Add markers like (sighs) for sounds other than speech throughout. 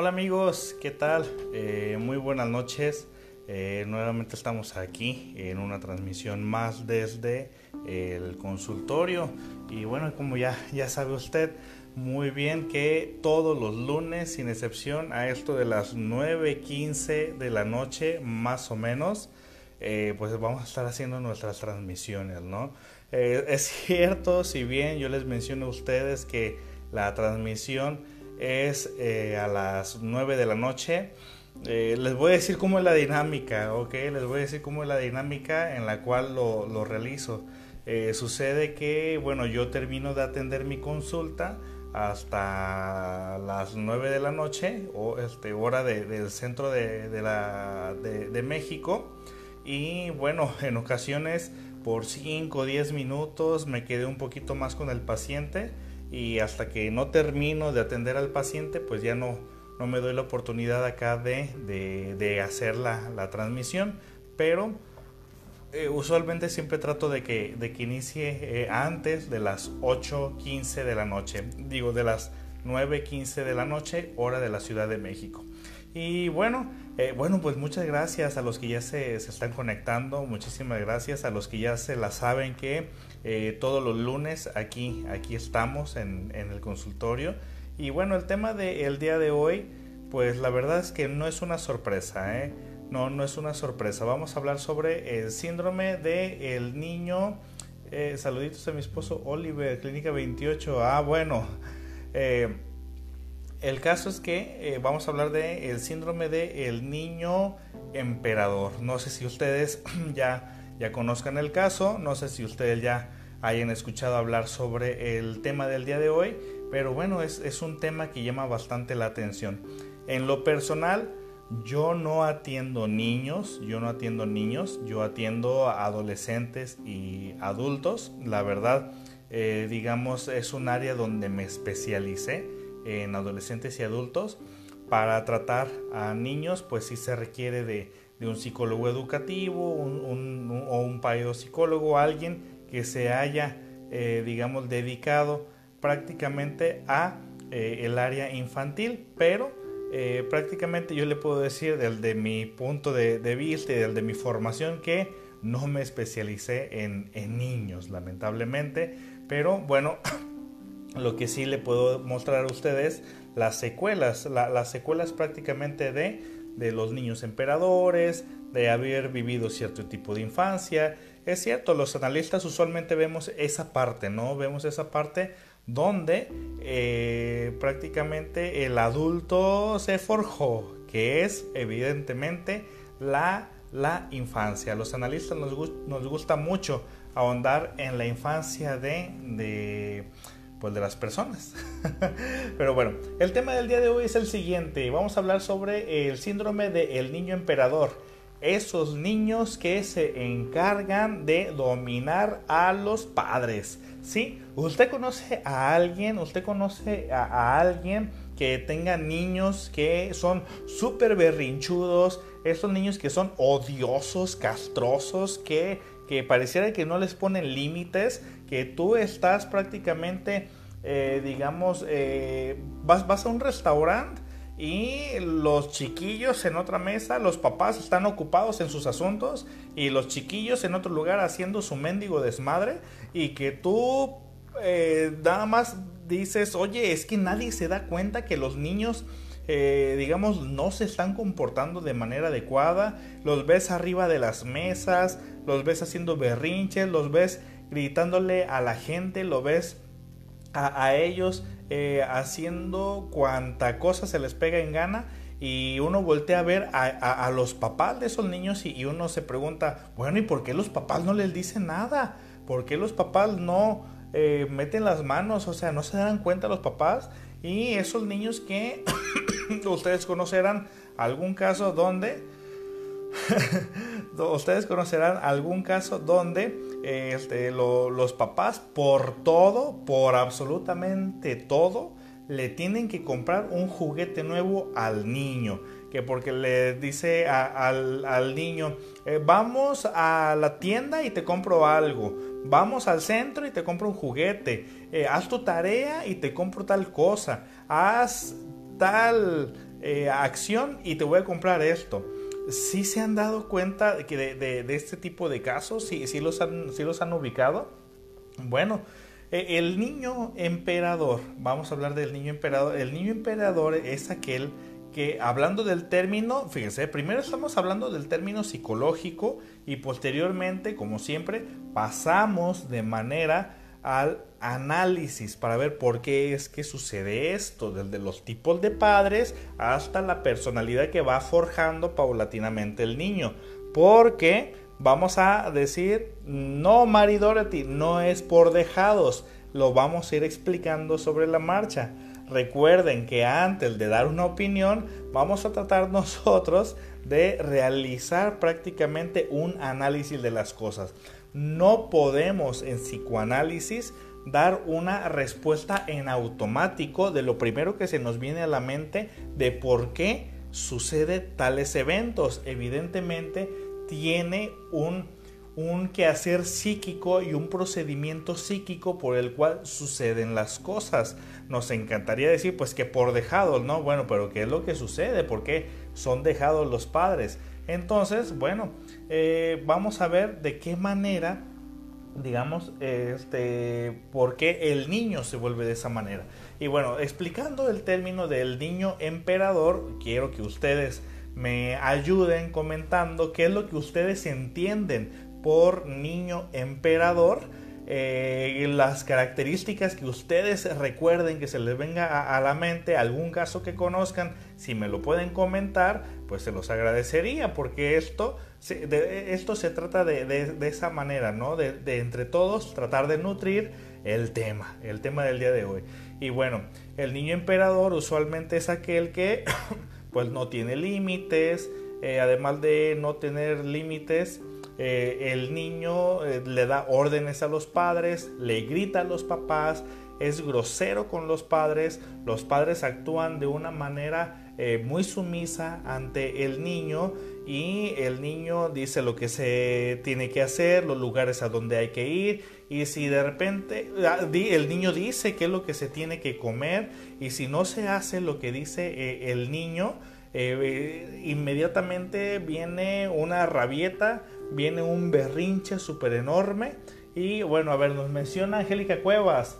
Hola amigos, ¿qué tal? Eh, muy buenas noches. Eh, nuevamente estamos aquí en una transmisión más desde el consultorio. Y bueno, como ya, ya sabe usted muy bien que todos los lunes, sin excepción, a esto de las 9.15 de la noche, más o menos, eh, pues vamos a estar haciendo nuestras transmisiones, ¿no? es cierto, si bien yo les menciono a ustedes que la transmisión es eh, a las 9 de la noche. Eh, les voy a decir cómo es la dinámica, ¿ok? Les voy a decir cómo es la dinámica en la cual lo, lo realizo. Eh, sucede que, bueno, yo termino de atender mi consulta hasta las 9 de la noche, o este, hora del centro de, de, de, México. Y bueno, (laughs) en ocasiones por 5 o 10 minutos me quedé un poquito más con el paciente y hasta que no termino de atender al paciente, pues ya no, no me doy la oportunidad acá de, de, hacer la, la, transmisión, pero eh, usualmente siempre trato de que, de que inicie eh, antes de las 8.15 de la noche, digo de las 9.15 de la noche, hora de la Ciudad de México. Y bueno, eh, bueno, pues muchas gracias a los que ya se, se, están conectando, muchísimas gracias a los que ya se la saben que eh, todos los lunes aquí, aquí estamos en, en, el consultorio. Y bueno, el tema del día de hoy, pues la verdad es que no es una sorpresa, ¿eh? No, no es una sorpresa. Vamos a hablar sobre el síndrome del el niño. Eh, saluditos a mi esposo Oliver, Clínica 28. Ah, bueno. El caso es que vamos a hablar del el síndrome del el niño emperador. No sé si ustedes (clears throat) ya ya conozcan el caso. No sé si ustedes ya hayan escuchado hablar sobre el tema del día de hoy, pero bueno, es, es un tema que llama bastante la atención. En lo personal, yo no atiendo niños, yo no atiendo niños, yo atiendo adolescentes y adultos. La verdad, eh, digamos, es un área donde me especialicé en adolescentes y adultos. Para tratar a niños, pues sí se requiere de de un psicólogo educativo un, un, o un psicólogo, alguien que se haya, eh, digamos, dedicado prácticamente a eh, el área infantil, pero eh, prácticamente yo le puedo decir desde mi punto de, vista y desde mi formación que no me especialicé en, niños, lamentablemente, pero bueno, (clears throat) lo que sí le puedo mostrar a ustedes las secuelas, la, las secuelas prácticamente de de los niños emperadores, de haber vivido cierto tipo de infancia. Es cierto, los analistas usualmente vemos esa parte, ¿no? Vemos esa parte donde eh, prácticamente el adulto se forjó, que es evidentemente la, la infancia. los analistas nos, gusta mucho ahondar en la infancia de, de pues de las personas. (laughs) Pero bueno, el tema del día de hoy es el siguiente. Vamos a hablar sobre el síndrome del niño emperador. Esos niños que se encargan de dominar a los padres. ¿Sí? ¿Usted conoce a alguien? ¿Usted conoce a, alguien que tenga niños que son súper berrinchudos? Estos niños que son odiosos, castrosos, que que pareciera que no les ponen límites, que tú estás prácticamente, eh, digamos, eh, vas, vas a un restaurante y los chiquillos en otra mesa, los papás están ocupados en sus asuntos y los chiquillos en otro lugar haciendo su mendigo desmadre y que tú eh, nada más dices, oye, es que nadie se da cuenta que los niños eh, digamos, no se están comportando de manera adecuada, los ves arriba de las mesas, los ves haciendo berrinches, los ves gritándole a la gente, lo ves a, ellos eh, haciendo cuanta cosa se les pega en gana y uno voltea a ver a, los papás de esos niños y, uno se pregunta, bueno, ¿y por qué los papás no les dicen nada? ¿Por qué los papás no eh, meten las manos? O sea, ¿no se dan cuenta los papás? Y esos niños que (coughs) ustedes conocerán algún caso donde (laughs) ustedes conocerán algún caso donde este, lo, los papás por todo, por absolutamente todo, le tienen que comprar un juguete nuevo al niño. Que porque le dice al, niño, eh, vamos a la tienda y te compro algo. Vamos al centro y te compro un juguete. Eh, haz tu tarea y te compro tal cosa. Haz tal eh, acción y te voy a comprar esto. ¿Sí se han dado cuenta de, este tipo de casos? ¿Sí, sí, los han, ¿Sí los han ubicado? Bueno, e, el niño emperador, vamos a hablar del niño emperador. El niño emperador es aquel que hablando del término, fíjense, primero estamos hablando del término psicológico y posteriormente, como siempre, pasamos de manera al análisis para ver por qué es que sucede esto, desde los tipos de padres hasta la personalidad que va forjando paulatinamente el niño. Porque vamos a decir, no, Mari Dorothy, no es por dejados, lo vamos a ir explicando sobre la marcha. Recuerden que antes de dar una opinión, vamos a tratar (laughs) nosotros de realizar prácticamente un análisis de las cosas. No podemos en psicoanálisis dar una respuesta en automático de lo primero que se nos viene a la mente de por qué sucede tales eventos. Evidentemente tiene un un quehacer psíquico y un procedimiento psíquico por el cual suceden las cosas. Nos encantaría decir pues que por dejados, ¿no? Bueno, pero ¿qué es lo que sucede? ¿Por qué son dejados los padres? Entonces, bueno, eh, vamos a ver de qué manera, digamos, este, por qué el niño se vuelve de esa manera. Y bueno, explicando el término del niño emperador, quiero que ustedes me ayuden comentando qué es lo que ustedes entienden por niño emperador. Eh, las características que ustedes recuerden que se les venga a, la mente, algún caso que conozcan, si me lo pueden comentar, pues se los agradecería, porque esto, esto se trata de, esa manera, ¿no? De, de, entre todos tratar de nutrir el tema, el tema del día de hoy. Y bueno, el niño emperador usualmente es aquel que (coughs) pues no tiene límites, eh, además de no tener límites, eh, el niño eh, le da órdenes a los padres, le grita a los papás, es grosero con los padres, los padres actúan de una manera muy sumisa ante el niño y el niño dice lo que se tiene que hacer, los lugares a donde hay que ir y si de repente ah, el niño dice qué es lo que se tiene que comer y si no se hace lo que dice el niño, eh, inmediatamente viene una rabieta, viene un berrinche súper enorme. Y bueno, a ver, nos menciona Angélica Cuevas.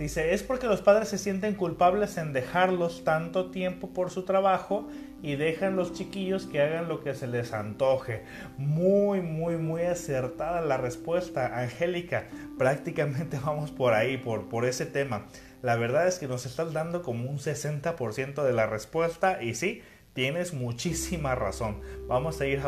Dice, es porque los padres se sienten culpables en dejarlos tanto tiempo por su trabajo y dejan los chiquillos que hagan lo que se les antoje. Muy, muy, muy acertada la respuesta, Angélica. Prácticamente (laughs) vamos por ahí, por, por ese tema. La verdad es que nos estás dando como un 60% de la respuesta y sí, Tienes muchísima razón. Vamos a ir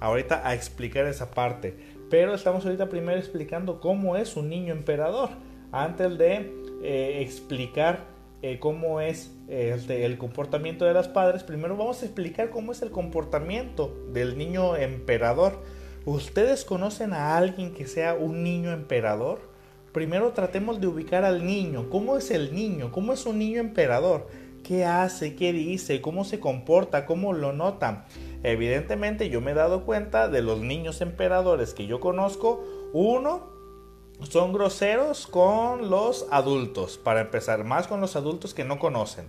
ahorita a explicar esa parte. Pero estamos ahorita primero explicando cómo es un niño emperador. Antes de eh, explicar eh, cómo es este, el comportamiento de los padres, primero vamos a explicar cómo es el comportamiento del niño emperador. ¿Ustedes conocen a alguien que sea un niño emperador? Primero tratemos de ubicar al niño. ¿Cómo es el niño? ¿Cómo es un niño emperador? qué hace, qué dice, cómo se comporta, cómo lo nota. Evidentemente yo me he dado cuenta de los niños emperadores que yo conozco. Uno, son groseros con los adultos. Para empezar, más con los adultos que no conocen.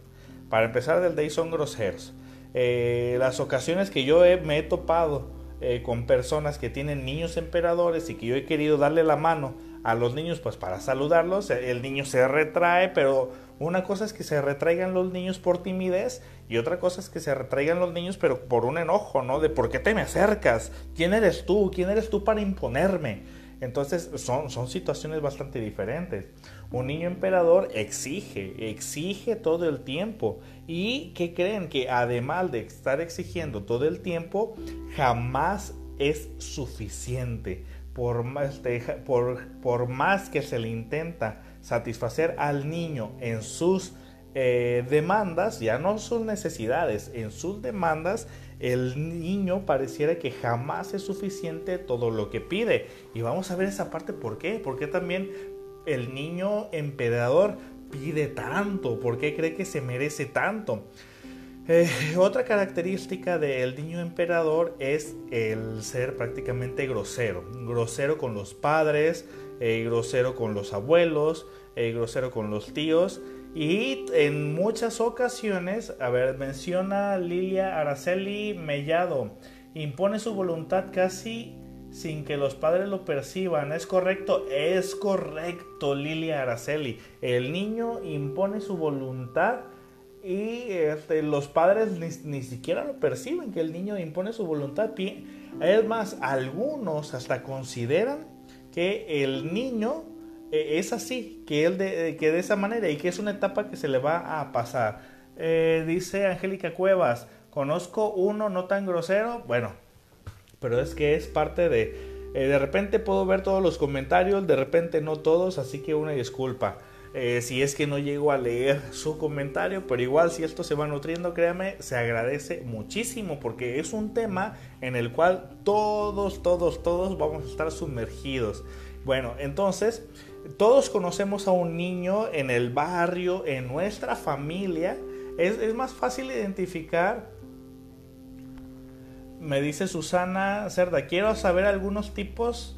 Para empezar del day son groseros. Eh, las ocasiones que yo me he topado eh, con personas que tienen niños emperadores y que yo he querido darle la mano a los niños pues para saludarlos, el niño se retrae, pero una cosa es que se retraigan los niños por timidez y otra cosa es que se retraigan los niños pero por un enojo, ¿no? De por qué te me acercas, quién eres tú, quién eres tú para imponerme. Entonces son, son situaciones bastante diferentes. Un niño emperador exige, exige todo el tiempo. ¿Y que creen? Que además de estar exigiendo todo el tiempo, jamás es suficiente. Por más, por, por más que se le intenta satisfacer al niño en sus eh, demandas, ya no sus necesidades, en sus demandas, el niño pareciera que jamás es suficiente todo lo que pide. Y vamos a ver esa parte, ¿por qué? Porque también el niño emperador pide tanto? ¿Por qué cree que se merece tanto? Eh, otra característica del niño emperador es el ser prácticamente grosero. Grosero con los padres, grosero con los abuelos, grosero con los tíos y en muchas ocasiones, a ver, menciona Lilia Araceli Mellado, impone su voluntad casi sin que los padres lo perciban. ¿Es correcto? Es correcto, Lilia Araceli. El niño impone su voluntad y este, los padres ni, ni, siquiera lo perciben, que el niño impone su voluntad. Es más, algunos hasta consideran que el niño e, es así, que, él de, que de esa manera y que es una etapa que se le va a pasar. Eh, dice Angélica Cuevas, conozco uno no tan grosero, bueno, pero es que es parte de... Eh, de repente puedo ver todos los comentarios, de repente no todos, así que una disculpa. Eh, si es que no llego a leer su comentario, pero igual si esto se va nutriendo, créame, se agradece muchísimo porque es un tema en el cual todos, todos, todos vamos a estar sumergidos. Bueno, entonces, todos conocemos a un niño en el barrio, en nuestra familia. Es, más fácil identificar. Me dice Susana Cerda, quiero saber algunos tipos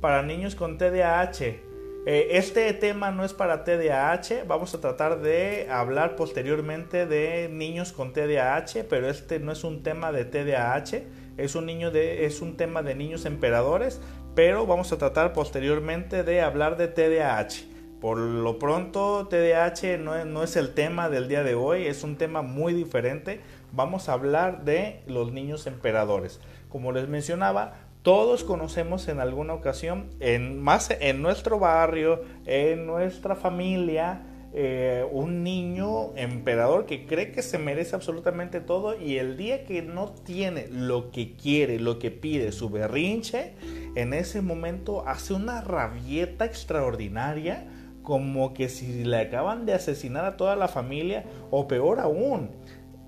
para niños con TDAH. Eh, este tema no es para TDAH, vamos a tratar de hablar posteriormente de niños con TDAH, pero este no es un tema de TDAH, es un, niño de, es un tema de niños emperadores, pero vamos a tratar posteriormente de hablar de TDAH. Por lo pronto, TDAH no es, el tema del día de hoy, es un tema muy diferente. Vamos a hablar de los niños emperadores. Como les mencionaba, todos conocemos en alguna ocasión, en, más en nuestro barrio, en nuestra familia, eh, un niño emperador que cree que se merece absolutamente todo y el día que no tiene lo que quiere, lo que pide, su berrinche, en ese momento hace una rabieta extraordinaria, como que si le acaban de asesinar a toda la familia, o peor aún,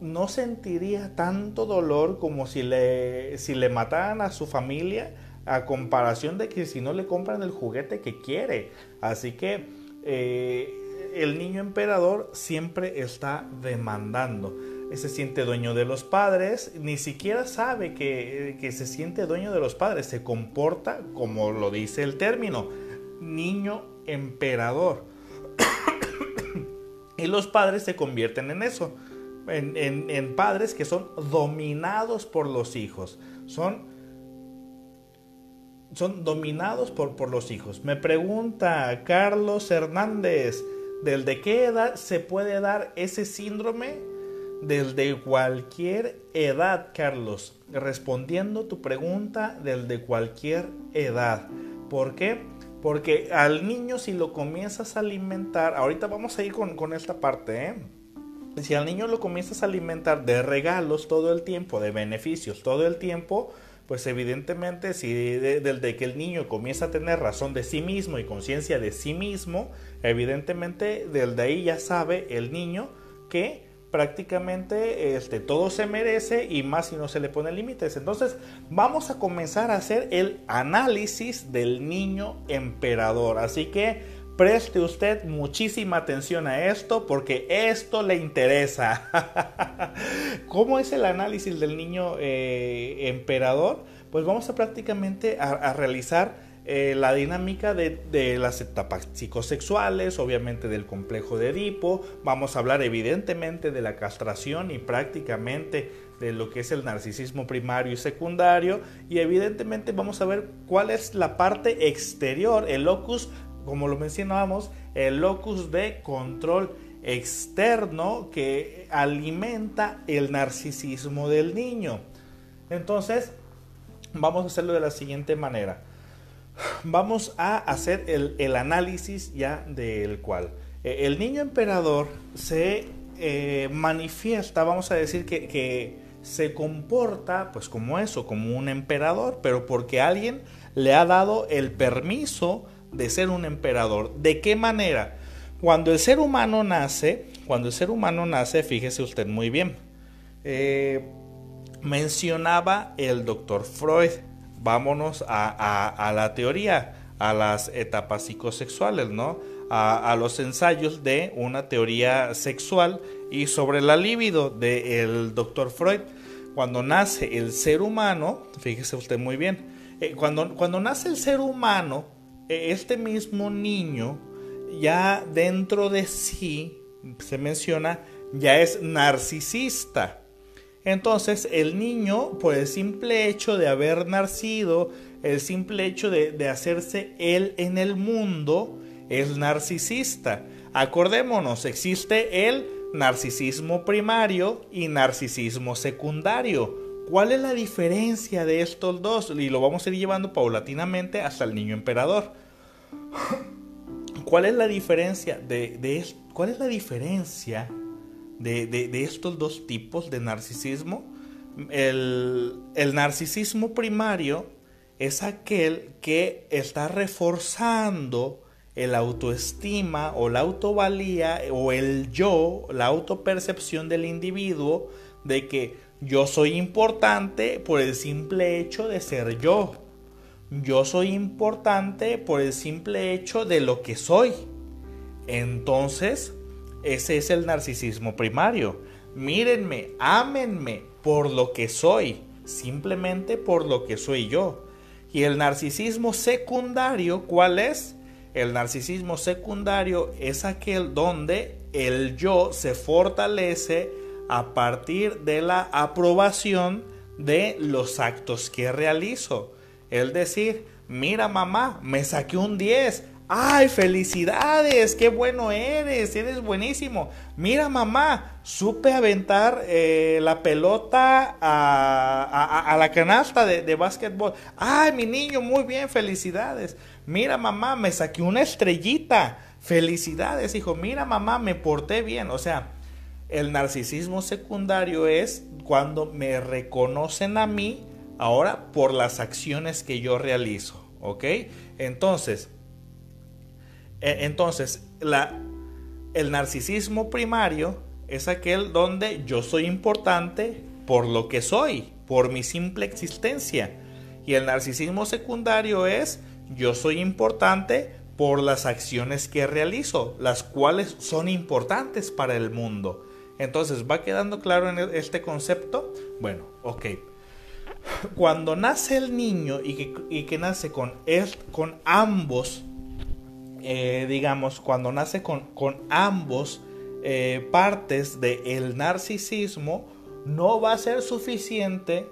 no sentiría tanto dolor como si le, si le mataran a su familia, a comparación de que si no le compran el juguete que quiere. Así que eh, el niño emperador siempre está demandando se siente dueño de los padres, ni siquiera sabe que, que, se siente dueño de los padres, se comporta como lo dice el término, niño emperador. (coughs) y los padres se convierten en eso, en, en, padres que son dominados por los hijos, son, son dominados por, por los hijos. Me pregunta Carlos Hernández, ¿del qué edad se puede dar ese síndrome? desde cualquier edad, Carlos. Respondiendo tu pregunta, desde cualquier edad. ¿Por qué? Porque al niño si lo comienzas a alimentar, ahorita vamos a ir con, esta parte, ¿eh? Si al niño lo comienzas a alimentar de regalos todo el tiempo, de beneficios todo el tiempo, pues evidentemente si desde que el niño comienza a tener razón de sí mismo y conciencia de sí mismo, evidentemente desde ahí ya sabe el niño que prácticamente este, todo se merece y más si no se le pone límites. Entonces vamos a comenzar a hacer el análisis del niño emperador. Así que preste usted muchísima atención a esto porque esto le interesa. (laughs) ¿Cómo es el análisis del niño eh, emperador? Pues vamos a prácticamente a realizar eh, la dinámica de, las etapas psicosexuales, obviamente del complejo de Edipo, vamos a hablar evidentemente de la castración y prácticamente de lo que es el narcisismo primario y secundario y evidentemente vamos a ver cuál es la parte exterior, el locus, como lo mencionábamos, el locus de control externo que alimenta el narcisismo del niño. Entonces, vamos a hacerlo de la siguiente manera vamos a hacer el, análisis ya del cual. Eh, el niño emperador se eh, manifiesta, vamos a decir que, que, se comporta pues como eso, como un emperador, pero porque alguien le ha dado el permiso de ser un emperador. ¿De qué manera? Cuando el ser humano nace, cuando el ser humano nace, fíjese usted muy bien, eh, mencionaba el doctor Freud vámonos a, la teoría, a las etapas psicosexuales, ¿no? A, los ensayos de una teoría sexual y sobre la libido del doctor Freud. Cuando nace el ser humano, fíjese usted muy bien, eh, cuando, cuando nace el ser humano, este mismo niño ya dentro de sí, se menciona, ya es narcisista. Entonces el niño, por el simple hecho de haber nacido, el simple hecho de, de hacerse él en el mundo, es narcisista. Acordémonos, existe el narcisismo primario y narcisismo secundario. ¿Cuál es la diferencia de estos dos? Y lo vamos a ir llevando paulatinamente hasta el niño emperador. ¿Cuál es la diferencia de, cuál es la diferencia de, estos dos tipos de narcisismo? El, el narcisismo primario es aquel que está reforzando el autoestima o la autovalía o el yo, la autopercepción del individuo de que yo soy importante por el simple hecho de ser yo. Yo soy importante por el simple hecho de lo que soy. Entonces, ese es el narcisismo primario. Mírenme, ámenme por lo que soy, simplemente por lo que soy yo. Y el narcisismo secundario, ¿cuál es? El narcisismo secundario es aquel donde el yo se fortalece a partir de la aprobación de los actos que realizo. Es decir, mira mamá, me saqué un 10. ¡Ay, felicidades! ¡Qué bueno eres! Eres buenísimo. Mira mamá, supe aventar eh, la pelota a, la canasta de, de básquetbol. ¡Ay, mi niño! Muy bien, felicidades. Mira mamá, me saqué una estrellita. Felicidades, hijo. Mira mamá, me porté bien. O sea, el narcisismo secundario es cuando me reconocen a mí ahora por las acciones que yo realizo. ¿Ok? Entonces, e, entonces la, el narcisismo primario es aquel donde yo soy importante por lo que soy, por mi simple existencia. Y el narcisismo secundario es yo soy importante por las acciones que realizo, las cuales son importantes para el mundo. Entonces, ¿va quedando claro en e-, este concepto? Bueno, ok. Cuando nace el niño y que, nace con, con ambos, eh, digamos, cuando nace con, ambos eh, partes del narcisismo, no va a ser suficiente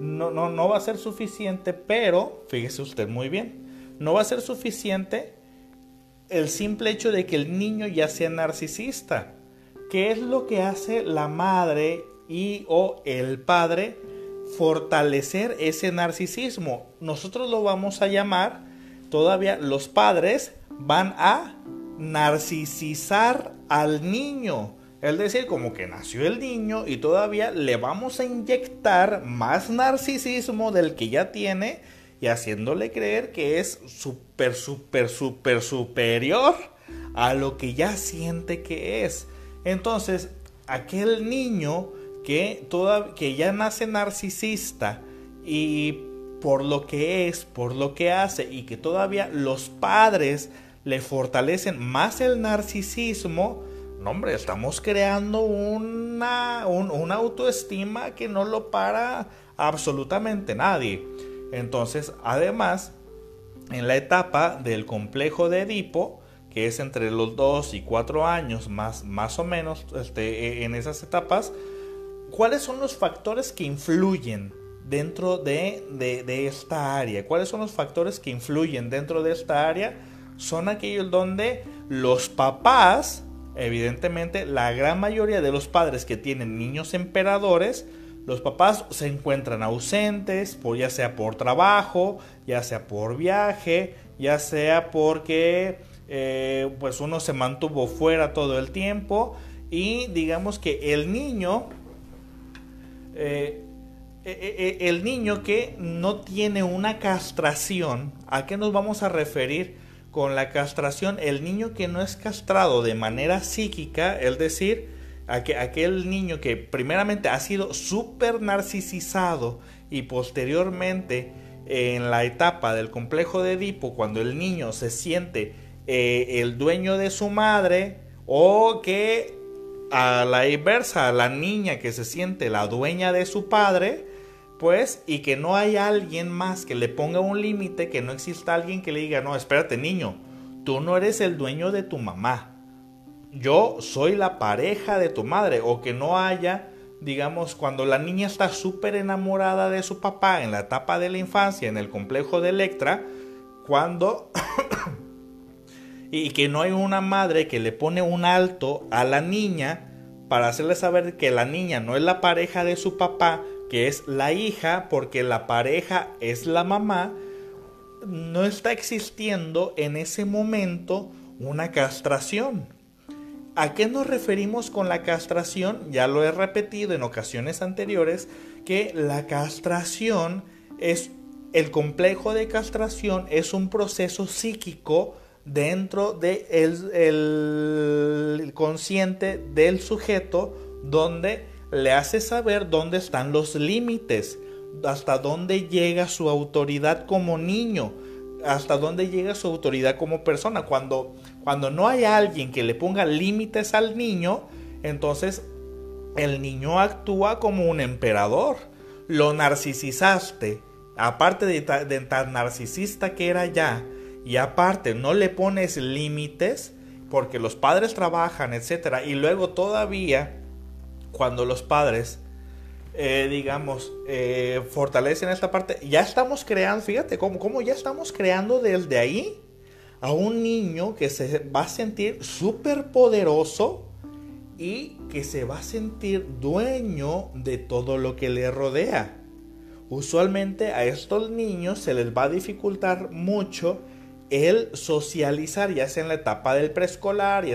no, no, no va a ser suficiente, pero fíjese usted muy bien, no va a ser suficiente el simple hecho de que el niño ya sea narcisista. ¿Qué es lo que hace la madre y o el padre? Fortalecer ese narcisismo. Nosotros lo vamos a llamar, todavía los padres van a narcisizar al niño. Es decir, como que nació el niño y todavía le vamos a inyectar más narcisismo del que ya tiene y haciéndole creer que es súper, súper, súper superior a lo que ya siente que es. Entonces, aquel niño que, toda, que ya nace narcisista y por lo que es, por lo que hace y que todavía los padres le fortalecen más el narcisismo, no, hombre, estamos creando una, una autoestima que no lo para absolutamente nadie. Entonces, además, en la etapa del complejo de Edipo, que es entre los 2 y 4 años más, más o menos este, e, en esas etapas, ¿cuáles son los factores que influyen dentro de, de, esta área? ¿Cuáles son los factores que influyen dentro de esta área? Son aquellos donde los papás Evidentemente, la gran mayoría de los padres que tienen niños emperadores, los papás se encuentran ausentes, por, ya sea por trabajo, ya sea por viaje, ya sea porque eh, pues uno se mantuvo fuera todo el tiempo y digamos que el niño, eh, eh, el niño que no tiene una castración, ¿a qué nos vamos a referir? con la castración, el niño que no es castrado de manera psíquica, es decir, aquel niño que primeramente ha sido súper narcisizado y posteriormente en la etapa del complejo de Edipo, cuando el niño se siente eh, el dueño de su madre o que a la inversa, la niña que se siente la dueña de su padre, pues, y que no hay alguien más que le ponga un límite, que no exista alguien que le diga, no, espérate niño, tú no eres el dueño de tu mamá, yo soy la pareja de tu madre, o que no haya, digamos, cuando la niña está súper enamorada de su papá en la etapa de la infancia, en el complejo de Electra, cuando... (coughs) y que no hay una madre que le pone un alto a la niña para hacerle saber que la niña no es la pareja de su papá, que es la hija, porque la pareja es la mamá, no está existiendo en ese momento una castración. ¿A qué nos referimos con la castración? Ya lo he repetido en ocasiones anteriores, que la castración es el complejo de castración es un proceso psíquico dentro del de el consciente del sujeto donde le hace saber dónde están los límites, hasta dónde llega su autoridad como niño, hasta dónde llega su autoridad como persona. Cuando, cuando no hay alguien que le ponga límites al niño, entonces el niño actúa como un emperador. Lo narcisizaste, aparte de, tan narcisista que era ya, y aparte no le pones límites, porque los padres trabajan, etcétera, y luego todavía cuando los padres, eh, digamos, eh, fortalecen esta parte, ya estamos creando, fíjate cómo, cómo ya estamos creando desde ahí a un niño que se va a sentir súper poderoso y que se va a sentir dueño de todo lo que le rodea. Usualmente a estos niños se les va a dificultar mucho el socializar, ya sea en la etapa del preescolar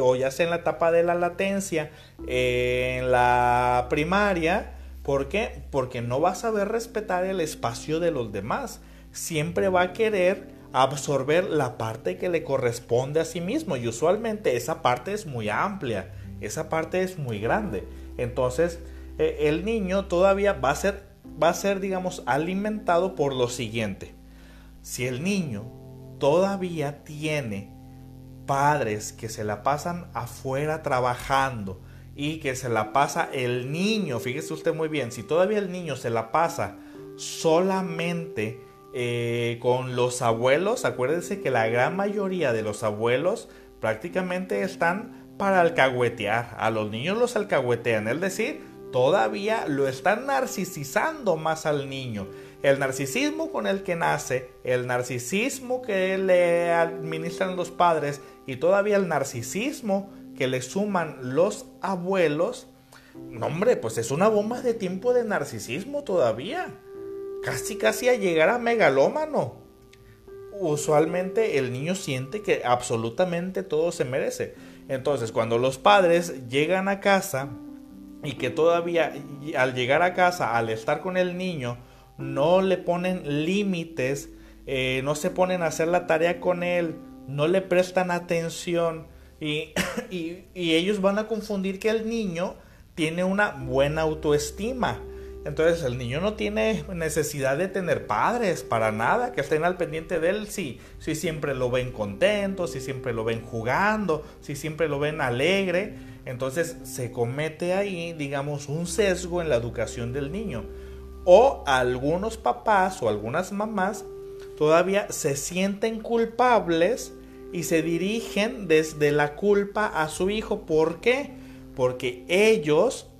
o ya sea en la etapa de la latencia, en la primaria. ¿Por qué? Porque no va a saber respetar el espacio de los demás. Siempre va a querer absorber la parte que le corresponde a sí mismo y usualmente esa parte es muy amplia, esa parte es muy grande. Entonces eh, el niño todavía va a ser, va a ser, digamos, alimentado por lo siguiente. Si el niño todavía tiene padres que se la pasan afuera trabajando y que se la pasa el niño, fíjese usted muy bien, si todavía el niño se la pasa solamente eh, con los abuelos, acuérdense que la gran mayoría de los abuelos prácticamente están para alcahuetear, a los niños los alcahuetean, es decir, todavía lo están narcisizando más al niño. El narcisismo con el que nace, el narcisismo que le administran los padres y todavía el narcisismo que le suman los abuelos, no hombre, pues es una bomba de tiempo de narcisismo todavía. Casi casi a llegar a megalómano. Usualmente el niño siente que absolutamente todo se merece. Entonces, cuando los padres llegan a casa y que todavía al llegar a casa, al estar con el niño, no le ponen límites, eh, no se ponen a hacer la tarea con él, no le prestan atención y, (coughs) y, ellos van a confundir que el niño tiene una buena autoestima. Entonces el niño no tiene necesidad de tener padres para nada, que estén al pendiente de él, si, si siempre lo ven contento, si siempre lo ven jugando, si siempre lo ven alegre. Entonces se comete ahí, digamos, un sesgo en la educación del niño. O algunos papás o algunas mamás todavía se sienten culpables y se dirigen desde la culpa a su hijo. ¿Por qué? Porque ellos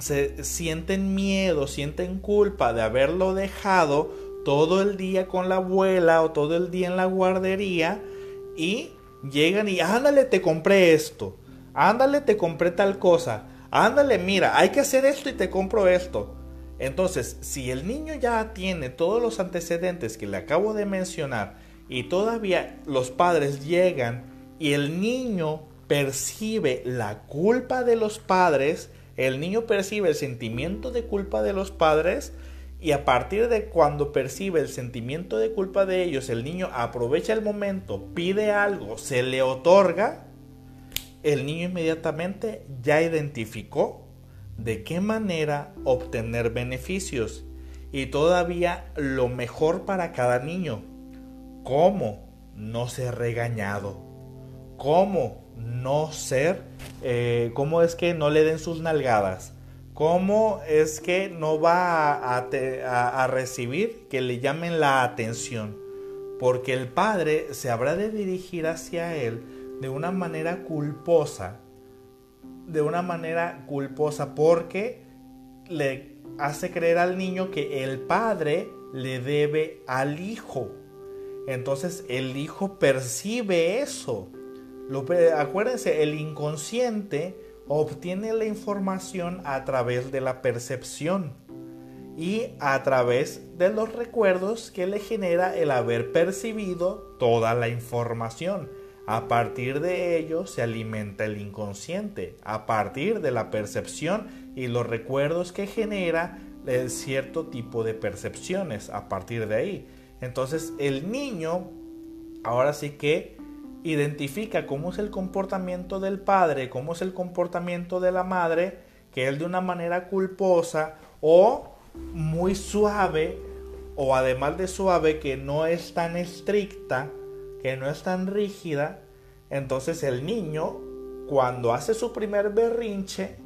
se sienten miedo, sienten culpa de haberlo dejado todo el día con la abuela o todo el día en la guardería y llegan y ándale, te compré esto, ándale, te compré tal cosa, ándale, mira, hay que hacer esto y te compro esto. Entonces, si el niño ya tiene todos los antecedentes que le acabo de mencionar y todavía los padres llegan y el niño percibe la culpa de los padres, el niño percibe el sentimiento de culpa de los padres y a partir de cuando percibe el sentimiento de culpa de ellos, el niño aprovecha el momento, pide algo, se le otorga, el niño inmediatamente ya identificó de qué manera obtener beneficios y todavía lo mejor para cada niño. ¿Cómo no ser regañado? ¿Cómo no ser? Eh, ¿Cómo es que no le den sus nalgadas? cómo es que no va a, a, recibir que le llamen la atención, porque el padre se habrá de dirigir hacia él de una manera culposa, de una manera culposa, porque le hace creer al niño que el padre le debe al hijo. Entonces el hijo percibe eso. Acuérdense, el inconsciente obtiene la información a través de la percepción y a través de los recuerdos que le genera el haber percibido toda la información. A partir de ello se alimenta el inconsciente, a partir de la percepción y los recuerdos que genera el cierto tipo de percepciones a partir de ahí. Entonces el niño ahora sí que identifica cómo es el comportamiento del padre, cómo es el comportamiento de la madre, que él de una manera culposa o muy suave, o además de suave, que no es tan estricta, que no es tan rígida, entonces el niño, cuando hace su primer berrinche,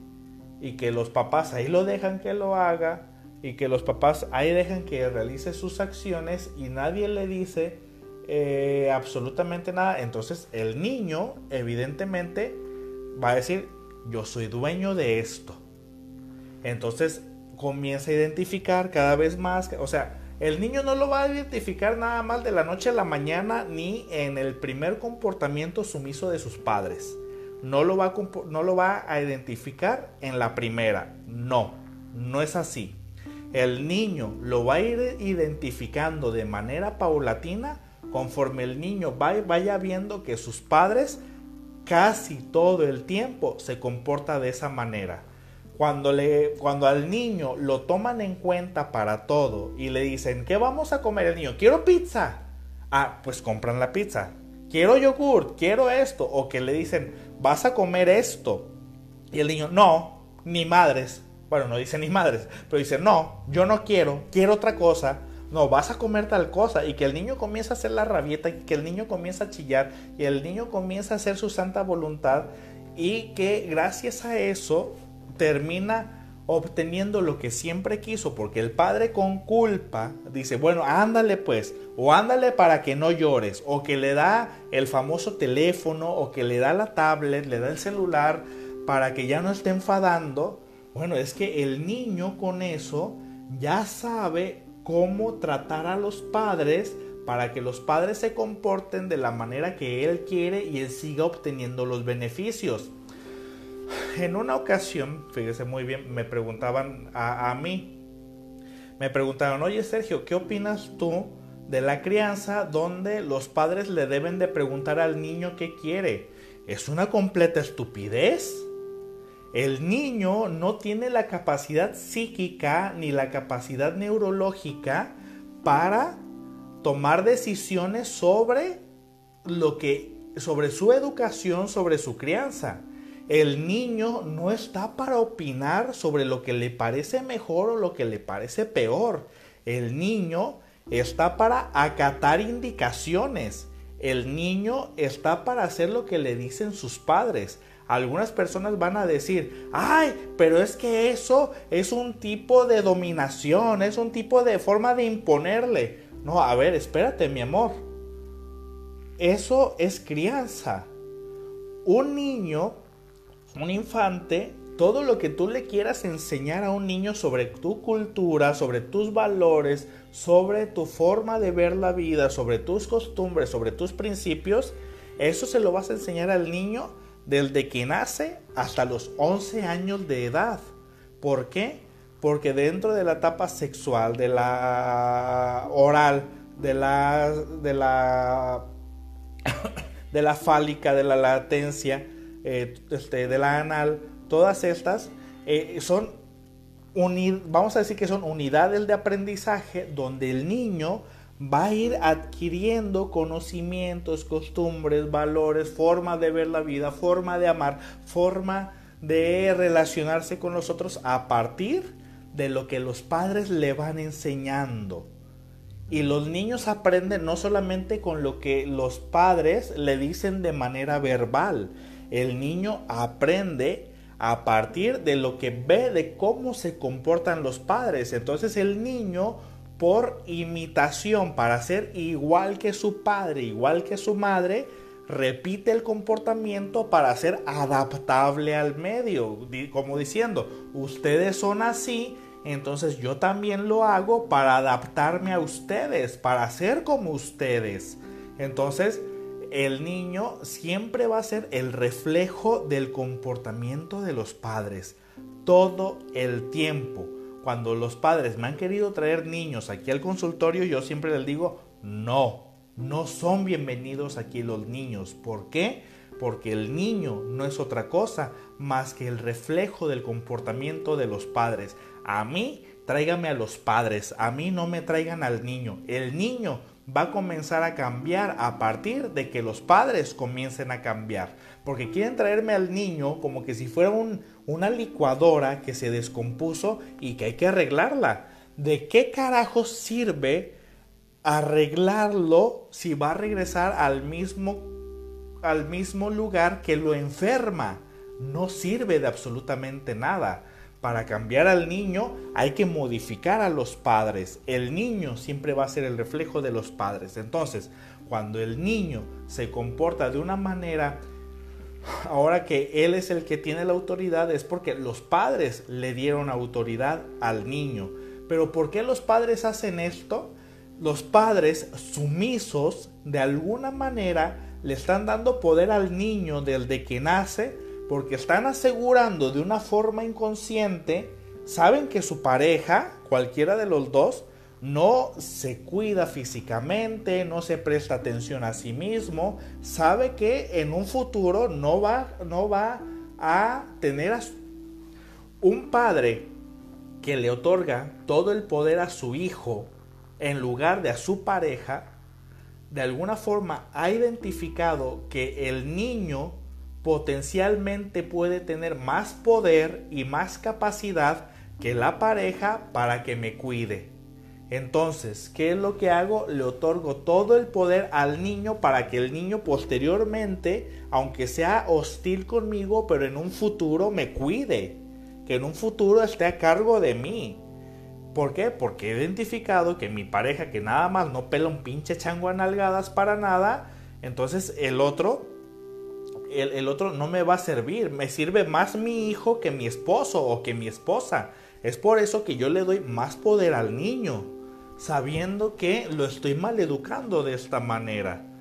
y que los papás ahí lo dejan que lo haga, y que los papás ahí dejan que realice sus acciones y nadie le dice, eh, absolutamente nada, entonces el niño evidentemente va a decir, yo soy dueño de esto. Entonces comienza a identificar cada vez más, o sea, el niño no lo va a identificar nada más de la noche a la mañana ni en el primer comportamiento sumiso de sus padres. No lo va a, no lo va a identificar en la primera. No, no es así. El niño lo va a ir identificando de manera paulatina conforme el niño vaya viendo que sus padres casi todo el tiempo se comporta de esa manera. Cuando, le, cuando al niño lo toman en cuenta para todo y le dicen, ¿qué vamos a comer el niño? Quiero pizza. Ah, pues compran la pizza. Quiero yogur, quiero esto. O que le dicen, vas a comer esto. Y el niño, no, ni madres. Bueno, no dice ni madres, pero dice, no, yo no quiero, quiero otra cosa no, vas a comer tal cosa y que el niño comienza a hacer la rabieta y que el niño comienza a chillar y el niño comienza a hacer su santa voluntad y que gracias a eso termina obteniendo lo que siempre quiso, porque el padre con culpa dice, bueno, ándale pues, o ándale para que no llores, o que le da el famoso teléfono, o que le da la tablet, le da el celular, para que ya no esté enfadando. Bueno, es que el niño con eso ya sabe cómo tratar a los padres para que los padres se comporten de la manera que él quiere y él siga obteniendo los beneficios. En una ocasión, fíjese muy bien, me preguntaban a, mí, me preguntaron, oye Sergio, ¿qué opinas tú de la crianza donde los padres le deben de preguntar al niño qué quiere? ¿Es una completa estupidez? El niño no tiene la capacidad psíquica ni la capacidad neurológica para tomar decisiones sobre lo que sobre su educación, sobre su crianza. El niño no está para opinar sobre lo que le parece mejor o lo que le parece peor. El niño está para acatar indicaciones. El niño está para hacer lo que le dicen sus padres. Algunas personas van a decir, ay, pero es que eso es un tipo de dominación, es un tipo de forma de imponerle. No, a ver, espérate, mi amor. Eso es crianza. Un niño, un infante, todo lo que tú le quieras enseñar a un niño sobre tu cultura, sobre tus valores, sobre tu forma de ver la vida, sobre tus costumbres, sobre tus principios, eso se lo vas a enseñar al niño desde que nace hasta los 11 años de edad. ¿Por qué? Porque dentro de la etapa sexual, de la oral, de la, de la, (coughs) de la fálica, de la latencia, eh, este, de la anal, todas estas eh, son, vamos a decir que son unidades de aprendizaje donde el niño va a ir adquiriendo conocimientos, costumbres, valores, forma de ver la vida, forma de amar, forma de relacionarse con los otros a partir de lo que los padres le van enseñando. Y los niños aprenden no solamente con lo que los padres le dicen de manera verbal, el niño aprende a partir de lo que ve de cómo se comportan los padres. Entonces el niño por imitación, para ser igual que su padre, igual que su madre, repite el comportamiento para ser adaptable al medio, como diciendo, ustedes son así, entonces yo también lo hago para adaptarme a ustedes, para ser como ustedes. Entonces, el niño siempre va a ser el reflejo del comportamiento de los padres, todo el tiempo. Cuando los padres me han querido traer niños aquí al consultorio, yo siempre les digo, no, no son bienvenidos aquí los niños. ¿Por qué? Porque el niño no es otra cosa más que el reflejo del comportamiento de los padres. A mí, tráigame a los padres, a mí no me traigan al niño. El niño va a comenzar a cambiar a partir de que los padres comiencen a cambiar. Porque quieren traerme al niño como que si fuera una licuadora que se descompuso y que hay que arreglarla. ¿De qué carajo sirve arreglarlo si va a regresar al mismo, al mismo lugar que lo enferma? No sirve de absolutamente nada para cambiar al niño hay que modificar a los padres. El niño siempre va a ser el reflejo de los padres. Entonces, cuando el niño se comporta de una manera, ahora que él es el que tiene la autoridad, es porque los padres le dieron autoridad al niño. Pero ¿por qué los padres hacen esto? Los padres sumisos, de alguna manera, le están dando poder al niño desde que nace porque están asegurando de una forma inconsciente, saben que su pareja, cualquiera de los dos, no se cuida físicamente, no se presta atención a sí mismo, sabe que en un futuro no va, no va a tener un padre que le otorga todo el poder a su hijo en lugar de a su pareja, de alguna forma ha identificado que el niño potencialmente puede tener más poder y más capacidad que la pareja para que me cuide. Entonces, ¿qué es lo que hago? Le otorgo todo el poder al niño para que el niño posteriormente, aunque sea hostil conmigo, pero en un futuro me cuide, que en un futuro esté a cargo de mí. ¿Por qué? Porque he identificado que mi pareja que nada más no pela un pinche chango a nalgadas para nada, entonces el otro el, otro no me va a servir. Me sirve más mi hijo que mi esposo o que mi esposa. Es por eso que yo le doy más poder al niño, sabiendo que lo estoy maleducando de esta manera.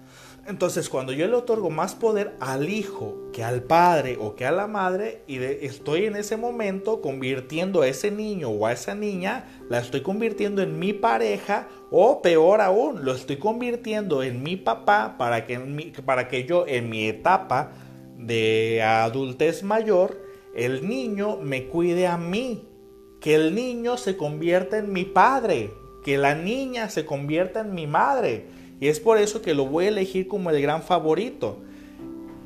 Entonces, cuando yo le otorgo más poder al hijo que al padre o que a la madre, y estoy en ese momento convirtiendo a ese niño o a esa niña, la estoy convirtiendo en mi pareja, o peor aún, lo estoy convirtiendo en mi papá para que, para que yo en mi etapa de adultez mayor, el niño me cuide a mí, que el niño se convierta en mi padre, que la niña se convierta en mi madre. Y es por eso que lo voy a elegir como el gran favorito.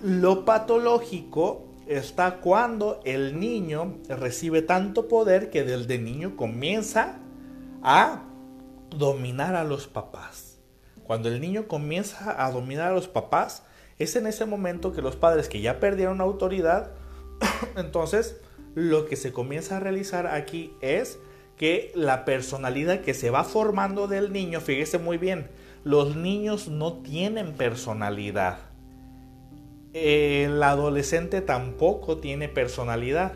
Lo patológico está cuando el niño recibe tanto poder que desde niño comienza a dominar a los papás. Cuando el niño comienza a dominar a los papás, es en ese momento que los padres que ya perdieron autoridad, (coughs) entonces lo que se comienza a realizar aquí es que la personalidad que se va formando del niño, fíjese muy bien, los niños no tienen personalidad. El adolescente tampoco tiene personalidad.